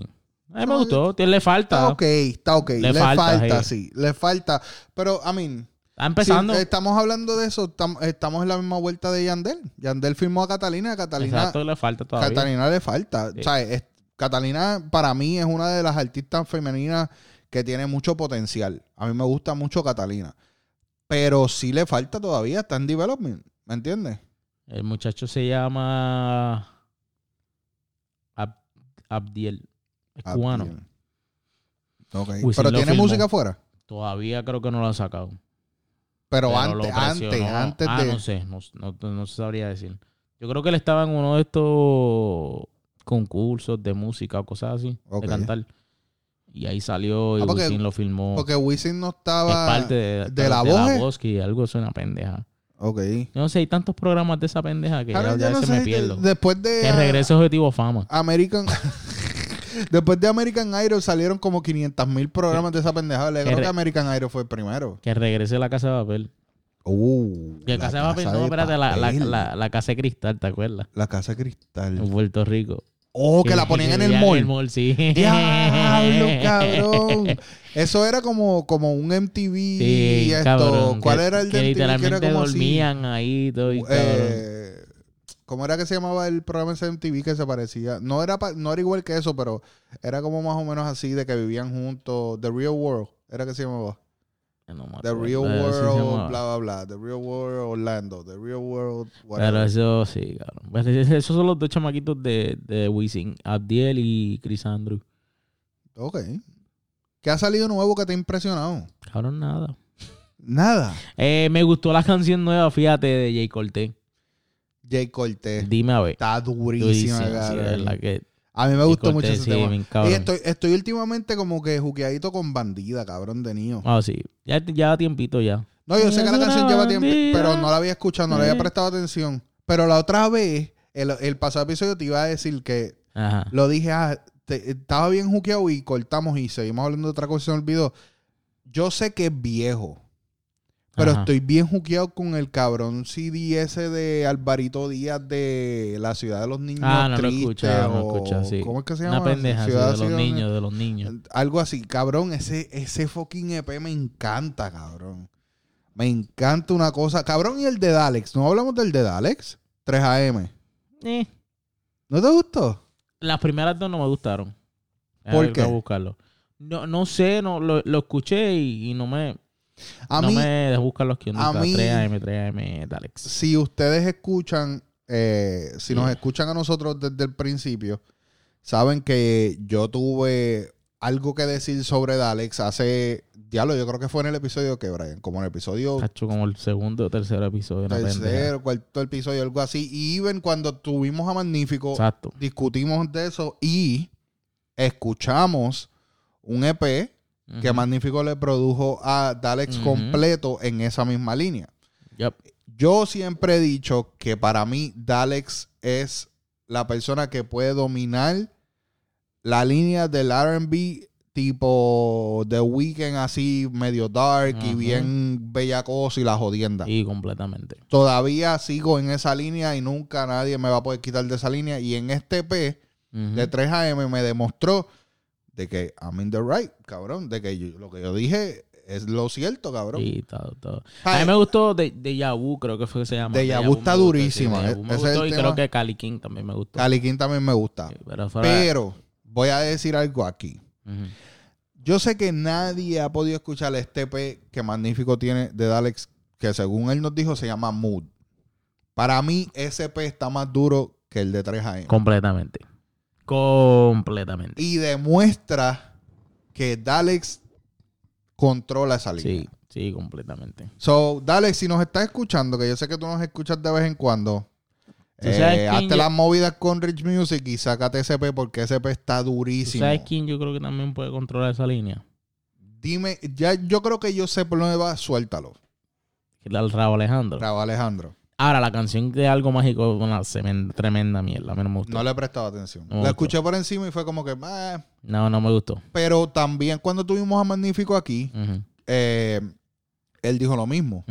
A mí me No, gustó. Tiene- Le falta. Está ok, está ok. Le, Le falta, falta, sí. Le falta. Pero, I mean, Está empezando. si estamos hablando de eso, tam- estamos en la misma vuelta de Yandel. Yandel firmó a Catalina. a Catalina, Exacto, le falta todavía. Catalina le falta. Sí. O sea, es- Catalina para mí es una de las artistas femeninas que tiene mucho potencial. A mí me gusta mucho Catalina. Pero sí le falta todavía, está en development. ¿Me entiendes? El muchacho se llama Ab- Abdiel. Es cubano. Abdiel. Ok. Wisin Pero tiene música afuera. Todavía creo que no lo han sacado. Pero, Pero antes, antes, presionó. antes ah, de. no sé, no, no, no sabría decir. Yo creo que él estaba en uno de estos concursos de música o cosas así, Ok. de cantar. Y ahí salió y Ah, porque- Wisin lo filmó. Porque Wisin no es estaba. parte de, de La Voz, ¿eh? voz que algo suena pendeja. Ok. Yo no sé, hay tantos programas de esa pendeja que Ahora, ya, ya yo no se sé, me de- pierdo. Después de. Que regrese Objetivo Fama. American. Después de American Idol salieron como 500 mil programas de esa pendejada. Le creo re- que American Idol fue el primero. Que regrese la Casa de Papel. Uh, Que la Casa de Papel, no, de espérate, la, la, la, la Casa de Cristal, ¿te acuerdas? La casa de cristal. En Puerto Rico. Oh, que la ponían en el mall. En el mall, sí. Diablo, cabrón. Eso era como, como un MTV. Sí, esto. cabrón. ¿Cuál que- era el de Que MTV? Que literalmente era como así? ahí todo y cabrón. Eh, ¿Cómo era que se llamaba el programa ese MTV que se parecía? No era, pa- no era igual que eso, pero era como más o menos así de que vivían juntos. The Real World. Era que se llamaba. No me The Real pero sí World, bla, bla, bla. The Real World Orlando. The Real World, Pero eso sí, cabrón. Pues esos son los dos chamaquitos de, de Wisin. Abdiel y Chris Andrew. Ok. ¿Qué ha salido nuevo que te ha impresionado? Cabrón, nada. Nada. Eh, me gustó la canción nueva, fíjate, de Jay Cortez. Jay Cortez. Dime a ver. Está durísima, sí, cabrón. verdad que A mí me gustó mucho ese sí, tema. bien Y estoy, estoy últimamente como que juqueadito con bandida, cabrón, de niño. Ah, sí. Ya ya tiempito ya. No, yo sé que la canción lleva tiempo, pero no la había escuchado, no le había Eh. prestado atención. Pero la otra vez, el, el pasado episodio te iba a decir que Ajá. lo dije, ah, te- estaba bien juqueado y cortamos y seguimos hablando de otra cosa y se me olvidó. Yo sé que es viejo, pero Ajá. estoy bien juqueado con el cabrón CD ese de Alvarito Díaz de La Ciudad de los Niños Ah, no lo escucha, no o- escucha, sí. ¿Cómo es que se llama? Una pendeja sí, de los niños, de los niños. Algo así, cabrón, ese, ese fucking EP me encanta, cabrón. Me encanta una cosa. Cabrón, y el de Dalex. ¿No hablamos del de Dalex? 3 AM. Eh, ¿No te gustó? las primeras dos no me gustaron. ¿Por Hay qué? buscarlo. No, no sé, no, lo, lo escuché y, y no me, A no mí, me buscar los que a mí- 3AM, 3AM, Dalex. si ustedes escuchan, eh, si nos Yeah. escuchan a nosotros desde el principio, saben que yo tuve algo que decir sobre Dalex hace, diablo, yo creo que fue en el episodio que, Brian, como en el episodio Tacho como el segundo o tercer episodio. Tercero, cuarto episodio, algo así. Y even cuando tuvimos a Magnífico, Exacto. discutimos de eso y escuchamos un EP que. Magnífico le produjo a Dalex Ujú. completo en esa misma línea. Yo siempre he dicho que para mí Dalex es la persona que puede dominar la línea del RB tipo The Weeknd así medio dark y bien bellacoso y la jodienda. Y completamente. Todavía sigo en esa línea y nunca nadie me va a poder quitar de esa línea. Y en este P de 3 AM me demostró de que I'm in the right, cabrón. De que yo- lo que yo dije es lo cierto, cabrón. Sí, todo, todo. A mí me gustó de, de Yabu, creo que fue que se llama. Deja Vu Vu está durísima. sí, me gustó el y tema. creo que Cali King también me gustó. Cali King también me gusta. Sí, pero fuera- Pero voy a decir algo aquí. Yo sé que nadie ha podido escuchar este P que Magnífico tiene de Dalex, que según él nos dijo se llama Mood. Para mí, ese P está más duro que el de 3 AM. Completamente. Completamente. Y demuestra que Dalex controla esa línea. Sí, sí, completamente. So, Dalex, si nos estás escuchando, que yo sé que tú nos escuchas de vez en cuando, ¿Tú sabes eh, hazte yo- las movidas con Rich Music y sácate ese P porque ese P está ¿Tú durísimo. sabes quién yo creo que también puede controlar esa línea? Dime, ya yo creo que yo sé por dónde va, suéltalo. El Rabo Alejandro. Bravo, Alejandro. Ahora, la canción de Algo Mágico es una tremenda mierda. A mí no me gustó. No le he prestado atención. No la escuché por encima y fue como que. No, no me gustó. Pero también cuando tuvimos a Magnífico aquí, eh, él dijo lo mismo.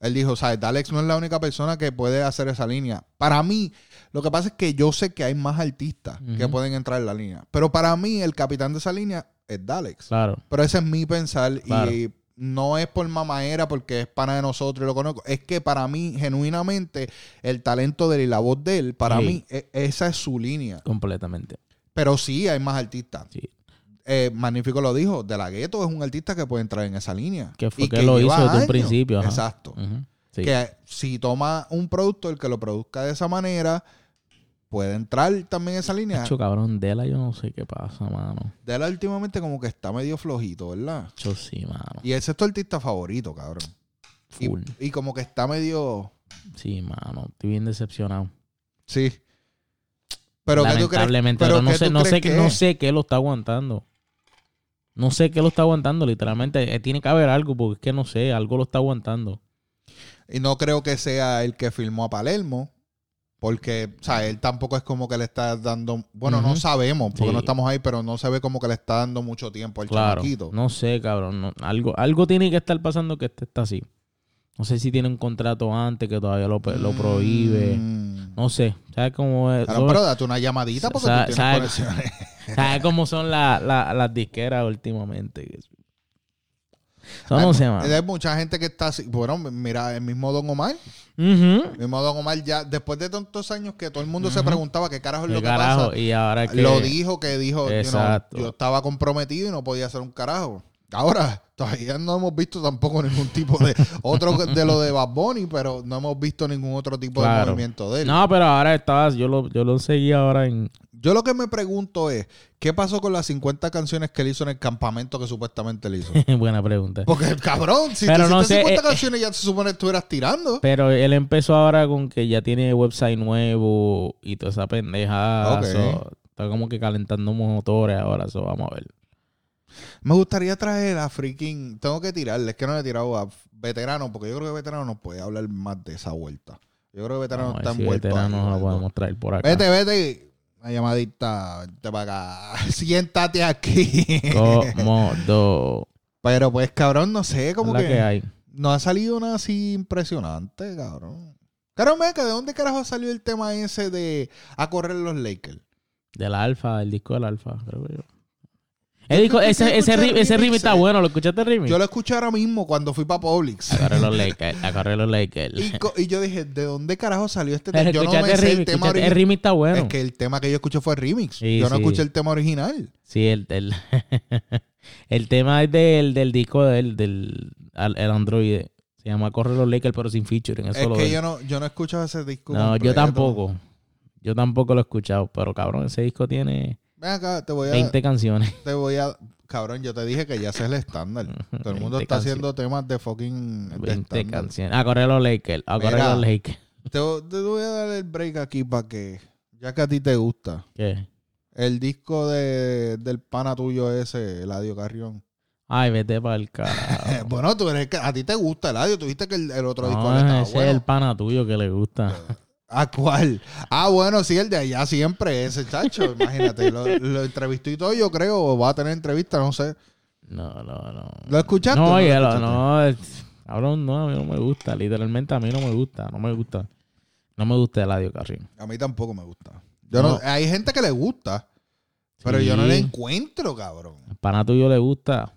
Él dijo, ¿sabes? Dalex no es la única persona que puede hacer esa línea. Para mí, lo que pasa es que yo sé que hay más artistas que pueden entrar en la línea. Pero para mí, el capitán de esa línea es Dalex. Claro. Pero ese es mi pensar Claro. y no es por mamaera porque es pana de nosotros y lo conozco. Es que para mí, genuinamente, el talento de él y la voz de él, para Sí. mí, e- esa es su línea. Completamente. Pero sí hay más artistas. Sí. Eh, Magnífico lo dijo, De La Ghetto es un artista que puede entrar en esa línea. Que fue Y que lo hizo desde un principio, ajá. Exacto. Sí. Que si toma un productor que lo produzca de esa manera, puede entrar también esa línea. Hacho, cabrón, Dela, yo no sé qué pasa, mano. De la últimamente como que está medio flojito, ¿verdad? Hacho, sí, mano. Y ese es tu artista favorito, cabrón. Y, Full. y como que está medio... Sí, mano. Estoy bien decepcionado. Sí. Pero ¿qué tú crees? Lamentablemente, pero pero no ¿qué sé, tú no sé, que, que no sé qué lo está aguantando. No sé qué lo está aguantando, literalmente. Eh, tiene que haber algo, porque es que no sé, algo lo está aguantando. Y no creo que sea el que filmó a Palermo. Porque, o sea, él tampoco es como que le está dando... Bueno, no sabemos, porque Sí. no estamos ahí, pero no se ve como que le está dando mucho tiempo al Claro. chamaquito. No sé, cabrón. no- algo, algo tiene que estar pasando que este está así. No sé si tiene un contrato antes que todavía lo, lo prohíbe. Mm. No sé. ¿Sabes cómo es? Claro, pero date una llamadita porque tú tienes sabe- conexiones. ¿Sabes cómo son la- la- las disqueras últimamente? Eso no hay, sé, mano. hay mucha gente que está así. Bueno, mira, el mismo Don Omar. El mismo Don Omar ya, después de tantos años que todo el mundo se preguntaba qué carajo es ¿Qué lo que carajo? pasa. Y ahora que... Lo dijo que dijo, you know, yo estaba comprometido y no podía hacer un carajo. Ahora, todavía no hemos visto tampoco ningún tipo de otro de lo de Bad Bunny, pero no hemos visto ningún otro tipo de movimiento de él. No, pero ahora estabas... Yo lo, yo lo seguí ahora en... Yo lo que me pregunto es, ¿qué pasó con las 50 canciones que él hizo en el campamento que supuestamente le hizo? Buena pregunta. Porque, cabrón, si Pero tú no hiciste sé, 50 eh, canciones ya se supone que estuvieras tirando. Pero él empezó ahora con que ya tiene website nuevo y toda esa pendejada. Ok. so, está como que calentando motores ahora. Eso vamos a ver. Me gustaría traer a freaking... Tengo que tirarle, es que no le he tirado a veterano, porque yo creo que veterano nos puede hablar más de esa vuelta. Yo creo que veterano está envuelto veterano ahí, nos lo algo. podemos traer por acá. Vete, vete. Una llamadita, vente para acá. Siéntate aquí. Cómodo. Pero pues, cabrón, no sé, como la que, que hay. no ha salido nada así impresionante, cabrón. Caro Meca, ¿de dónde carajo salió el tema ese de a correr los Lakers? Del alfa, el disco del alfa, creo yo. Ese, ese, ese remix está bueno, ¿lo escuchaste el remix? Yo lo escuché ahora mismo cuando fui para Publix. A correr los Lakers, a correr los Lakers. Y, co- y yo dije, ¿de dónde carajo salió este tema? Yo no me el sé el remix, tema escuchaste- el original. remix está bueno. Es que el tema que yo escuché fue remix. Sí, yo no sí. escuché el tema original. Sí, el, el, el tema es del, del disco del, del al- el Android. Se llama Corre los Lakers, pero sin featuring. Eso Es lo que del- yo no, yo no he escuchado ese disco. No, yo tampoco. Yo tampoco lo he escuchado. Pero cabrón, ese disco tiene Ven acá, te voy a. 20 canciones. Te voy a. Cabrón, yo te dije que ya es el estándar. Todo el mundo 20 está canciones. haciendo temas de fucking. de 20 estándar. canciones. A correr los Lakers. A correr Mira. los Lakers. Te, te voy a dar el break aquí para que. Ya que a ti te gusta. ¿Qué? El disco de, del pana tuyo ese, Eladio Carrión. Ay, vete para el carajo. bueno, tú eres que a ti te gusta Eladio. Tú dijiste que el, el otro disco no, le estaba ese bueno. es el pana tuyo que le gusta. ¿A cuál? Ah, bueno, sí, el de allá siempre, ese chacho, imagínate. Lo, lo entrevistó y todo, yo creo, o va a tener entrevista, no sé. No, no, no. ¿Lo escuchaste? No, oye, lo no, es- cabrón, no, a mí no me gusta. Literalmente a mí no me gusta, no me gusta. No me gusta Eladio Carrión. A mí tampoco me gusta. Yo No. no, hay gente que le gusta, pero yo no le encuentro, cabrón. El pana tuyo le gusta.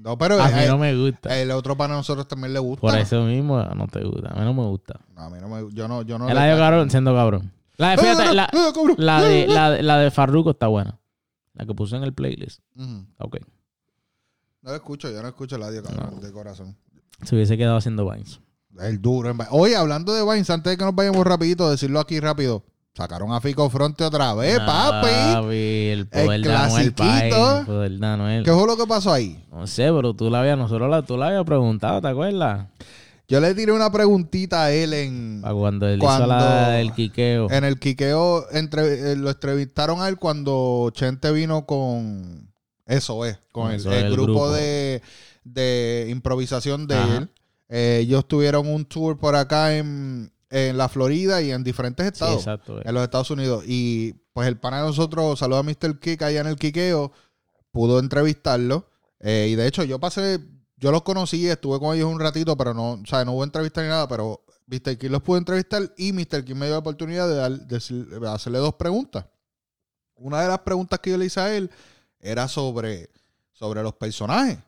No, pero A mí eh, no me gusta. el otro para nosotros también le gusta. Por eso mismo no te gusta. A mí no me gusta. No, a mí no me yo no, yo no le- Eladio Carrión siendo cabrón. La de, fíjate, ¡Eh, la, cabrón! la de, la, de- la de Farruko está buena. La que puse en el playlist. Ujú. Está ok. No lo escucho, yo no escucho el audio, cabrón, de corazón. Se hubiese quedado haciendo Vines. El duro. en Oye, hablando de Vines, antes de que nos vayamos rapidito, decirlo aquí rápido. Sacaron a Fico Fronte otra vez, papi. El poder de Anuel, El poder de Anuel. ¿Qué fue lo que pasó ahí? No sé, pero tú la habías, nosotros la, tú la habías preguntado, ¿te acuerdas? Yo le tiré una preguntita a él en, cuando él Cuando- hizo la del quiqueo. en el quiqueo. entre- eh, lo entrevistaron a él cuando Chente vino con. Eso es, con el, Eso el el grupo, grupo. De, de improvisación de Ajá. él. Eh, ellos tuvieron un tour por acá en, en la Florida y en diferentes Sí, estados. exacto. eh. en los Estados Unidos. Y pues el pana de nosotros, saluda a Mr. Kick allá en el Quiqueo, pudo entrevistarlo. Eh, y de hecho, yo pasé, yo los conocí, estuve con ellos un ratito, pero no, o sea, no hubo entrevista ni nada, pero Mr. Kick los pudo entrevistar y Mr. Kick me dio la oportunidad de, dar- de hacerle dos preguntas. Una de las preguntas que yo le hice a él era sobre, sobre los personajes.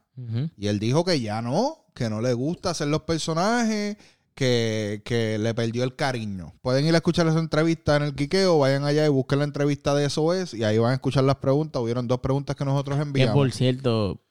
Y él dijo que ya no, que no le gusta hacer los personajes, que, que le perdió el cariño. Pueden ir a escuchar esa entrevista en el Quiqueo, vayan allá y busquen la entrevista de SOS y ahí van a escuchar las preguntas. Hubieron dos preguntas que nosotros Que enviamos. por cierto,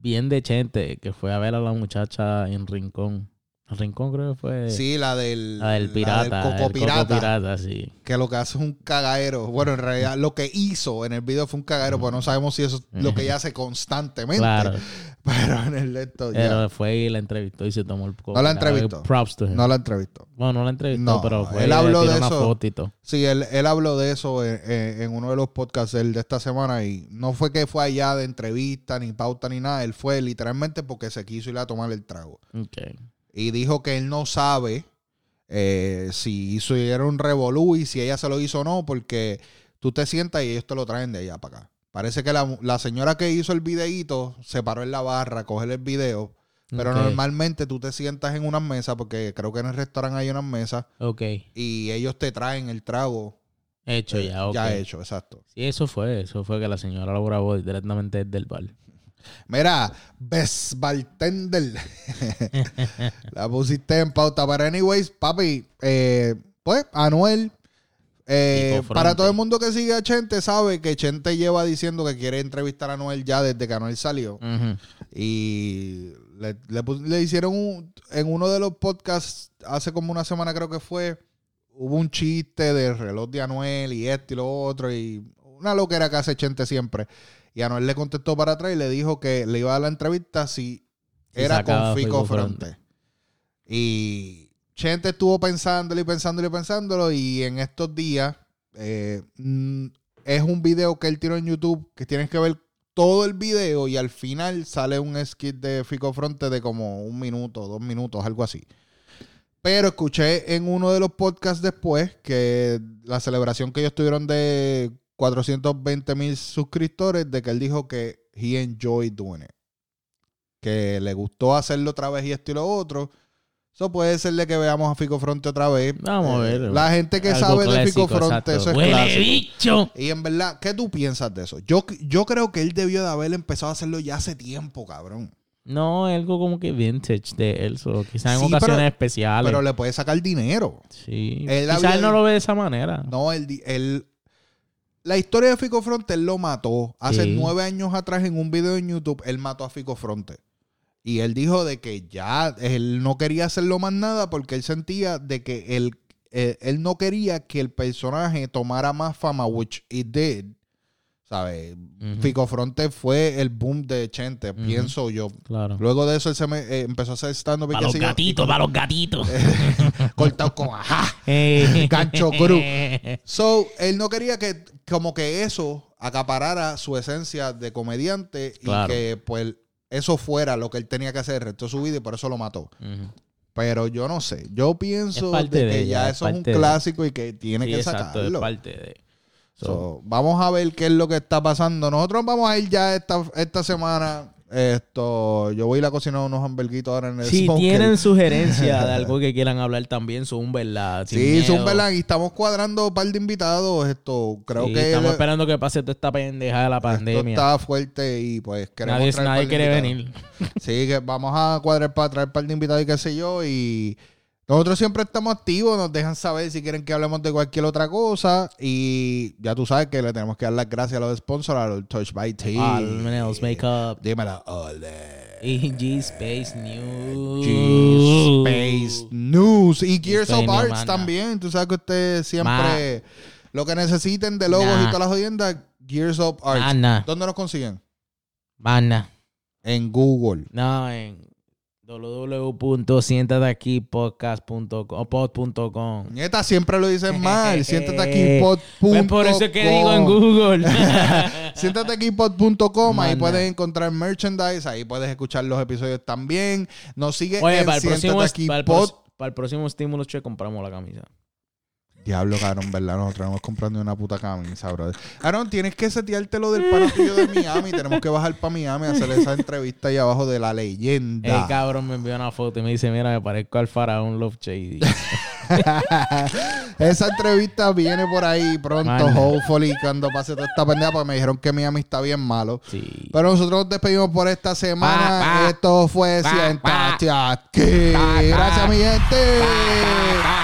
bien de Chente, que fue a ver a la muchacha en Rincón. Rincón creo que fue. Sí, la del, La del pirata. Coco el Coco Pirata, pirata, sí. que lo que hace es un cagadero. Bueno, en realidad lo que hizo en el video fue un cagadero, pues no sabemos si eso es lo que ella hace constantemente. Claro. Pero en el esto ya. Pero fue y la entrevistó y se tomó el Coco No la Pirata. entrevistó. Props to him. No la entrevistó. Bueno, no la entrevistó, No, pero fue él habló de una eso. Sí, él, él habló de eso en, uno de los podcasts del- de esta semana y no fue que fue allá de entrevista, ni pauta, ni nada. Él fue literalmente porque se quiso ir a tomar el trago. Ok. Y dijo que él no sabe eh, si hizo era un revolú y si ella se lo hizo o no, porque tú te sientas y ellos te lo traen de allá para acá. Parece que la, la señora que hizo el videíto se paró en la barra a coger el video. Pero normalmente tú te sientas en unas mesas, porque creo que en el restaurante hay unas mesas, Ok. y ellos te traen el trago Hecho eh, ya, ok. ya hecho, exacto. Sí, eso fue. Eso fue que la señora lo grabó directamente desde el bar. Mira, Best Bartender. la pusiste en pauta. Pero, anyways, papi, eh, pues, Anuel. eh, para todo el mundo que sigue a Chente, sabe que Chente lleva diciendo que quiere entrevistar a Anuel ya desde que Anuel salió. Y le, le hicieron un- en uno de los podcasts, hace como una semana creo que fue, hubo un chiste del reloj de Anuel y esto y lo otro, y una loquera que hace Chente siempre. Y Anuel le contestó para atrás y le dijo que le iba a dar la entrevista si Si era con Fico. Fronte. Y Chente estuvo pensándolo y pensándolo y pensándolo, y en estos días eh, mm, es un video que él tiró en YouTube que tienes que ver todo el video y al final sale un skit de Fico Fronte de como un minuto, dos minutos, algo así. Pero escuché en uno de los podcasts después que la celebración que ellos tuvieron de 420 mil suscriptores, de que él dijo que he enjoyed doing it. Que le gustó hacerlo otra vez y esto y lo otro. Eso puede ser de que veamos a Fico Fronte otra vez. Vamos a Eh, ver. La gente que sabe de Fico Fronte, eso es ¡Huele clásico. bicho! Y en verdad, ¿qué tú piensas de eso? Yo, yo creo que él debió de haber empezado a hacerlo ya hace tiempo, cabrón. No, algo como que vintage de él. quizás en Sí, ocasiones pero- especiales. Pero le puede sacar dinero. sí. él Quizás había- él no lo ve de esa manera. No, él, él- la historia de Fico Fronte, él lo mató. Hace Sí. nueve años atrás en un video en YouTube, él mató a Fico Fronte. Y él dijo de que ya él no quería hacerlo más nada porque él sentía de que él, eh, él no quería que el personaje tomara más fama, which it did. ¿Sabes? Fico Fronte fue el boom de Chente, pienso yo. Claro. Luego de eso él se me, eh, empezó a hacer stand-up Para los gatitos, para los gatitos. cortado con ajá. Eh. Gancho cruz. So, él no quería que como que eso acaparara su esencia de comediante Claro. y que pues eso fuera lo que él tenía que hacer el resto de su vida y por eso lo mató. Pero yo no sé. Yo pienso Es de que ella, ya es eso es un de- clásico y que tiene Sí, que exacto, es sacarlo. parte de. So, vamos a ver qué es lo que está pasando. Nosotros vamos a ir ya esta, esta semana. Esto, yo voy a ir a cocinar unos hamburguitos ahora en el Si smoker. tienen sugerencias de algo que quieran hablar también, son verdad. Sí, son verdad. Y estamos cuadrando un par de invitados. Esto, creo Sí, que estamos esperando que pase toda esta pendeja de la esto pandemia. está fuerte y pues queremos Nadie, nadie quiere invitados. venir. Sí, que vamos a cuadrar para traer un par de invitados y qué sé yo. Y nosotros siempre estamos activos, nos dejan saber si quieren que hablemos de cualquier otra cosa. Y ya tú sabes que le tenemos que dar las gracias a los sponsors, a los Touch by Tea. Al Nails Makeup. Dímelo, ole. Y G-Space News. G-Space News y Gears of Arts también. Tú sabes que ustedes siempre lo que necesiten de logos y todas las jodiendas, Gears of Arts. ¿Dónde nos consiguen? Mana. En Google. No, en www.siéntateaquipodcast.com pod.com. Nieta, siempre lo dicen mal. Siéntate aquí pod Pues por eso es que digo en Google. Siéntate aquí pod.com, ahí puedes encontrar merchandise, ahí puedes escuchar los episodios también. Nos sigue Oye, en para el, próximo, aquí para, el pod. para el próximo Stimulus Check compramos la camisa. Diablo, cabrón, ¿verdad? Nosotros estamos comprando una puta camisa, brother. Aaron, tienes que setearte lo del pana tuyo de Miami. Tenemos que bajar para Miami a hacer esa entrevista ahí abajo de la leyenda. El cabrón me envió una foto y me dice, mira, me parezco al faraón Love Shady. Esa entrevista viene por ahí pronto, Manda. hopefully, cuando pase toda esta pendeja, porque me dijeron que Miami está bien malo. Sí. Pero nosotros nos despedimos por esta semana. Pa, pa. Esto fue pa. Gracias, mi gente. Pa.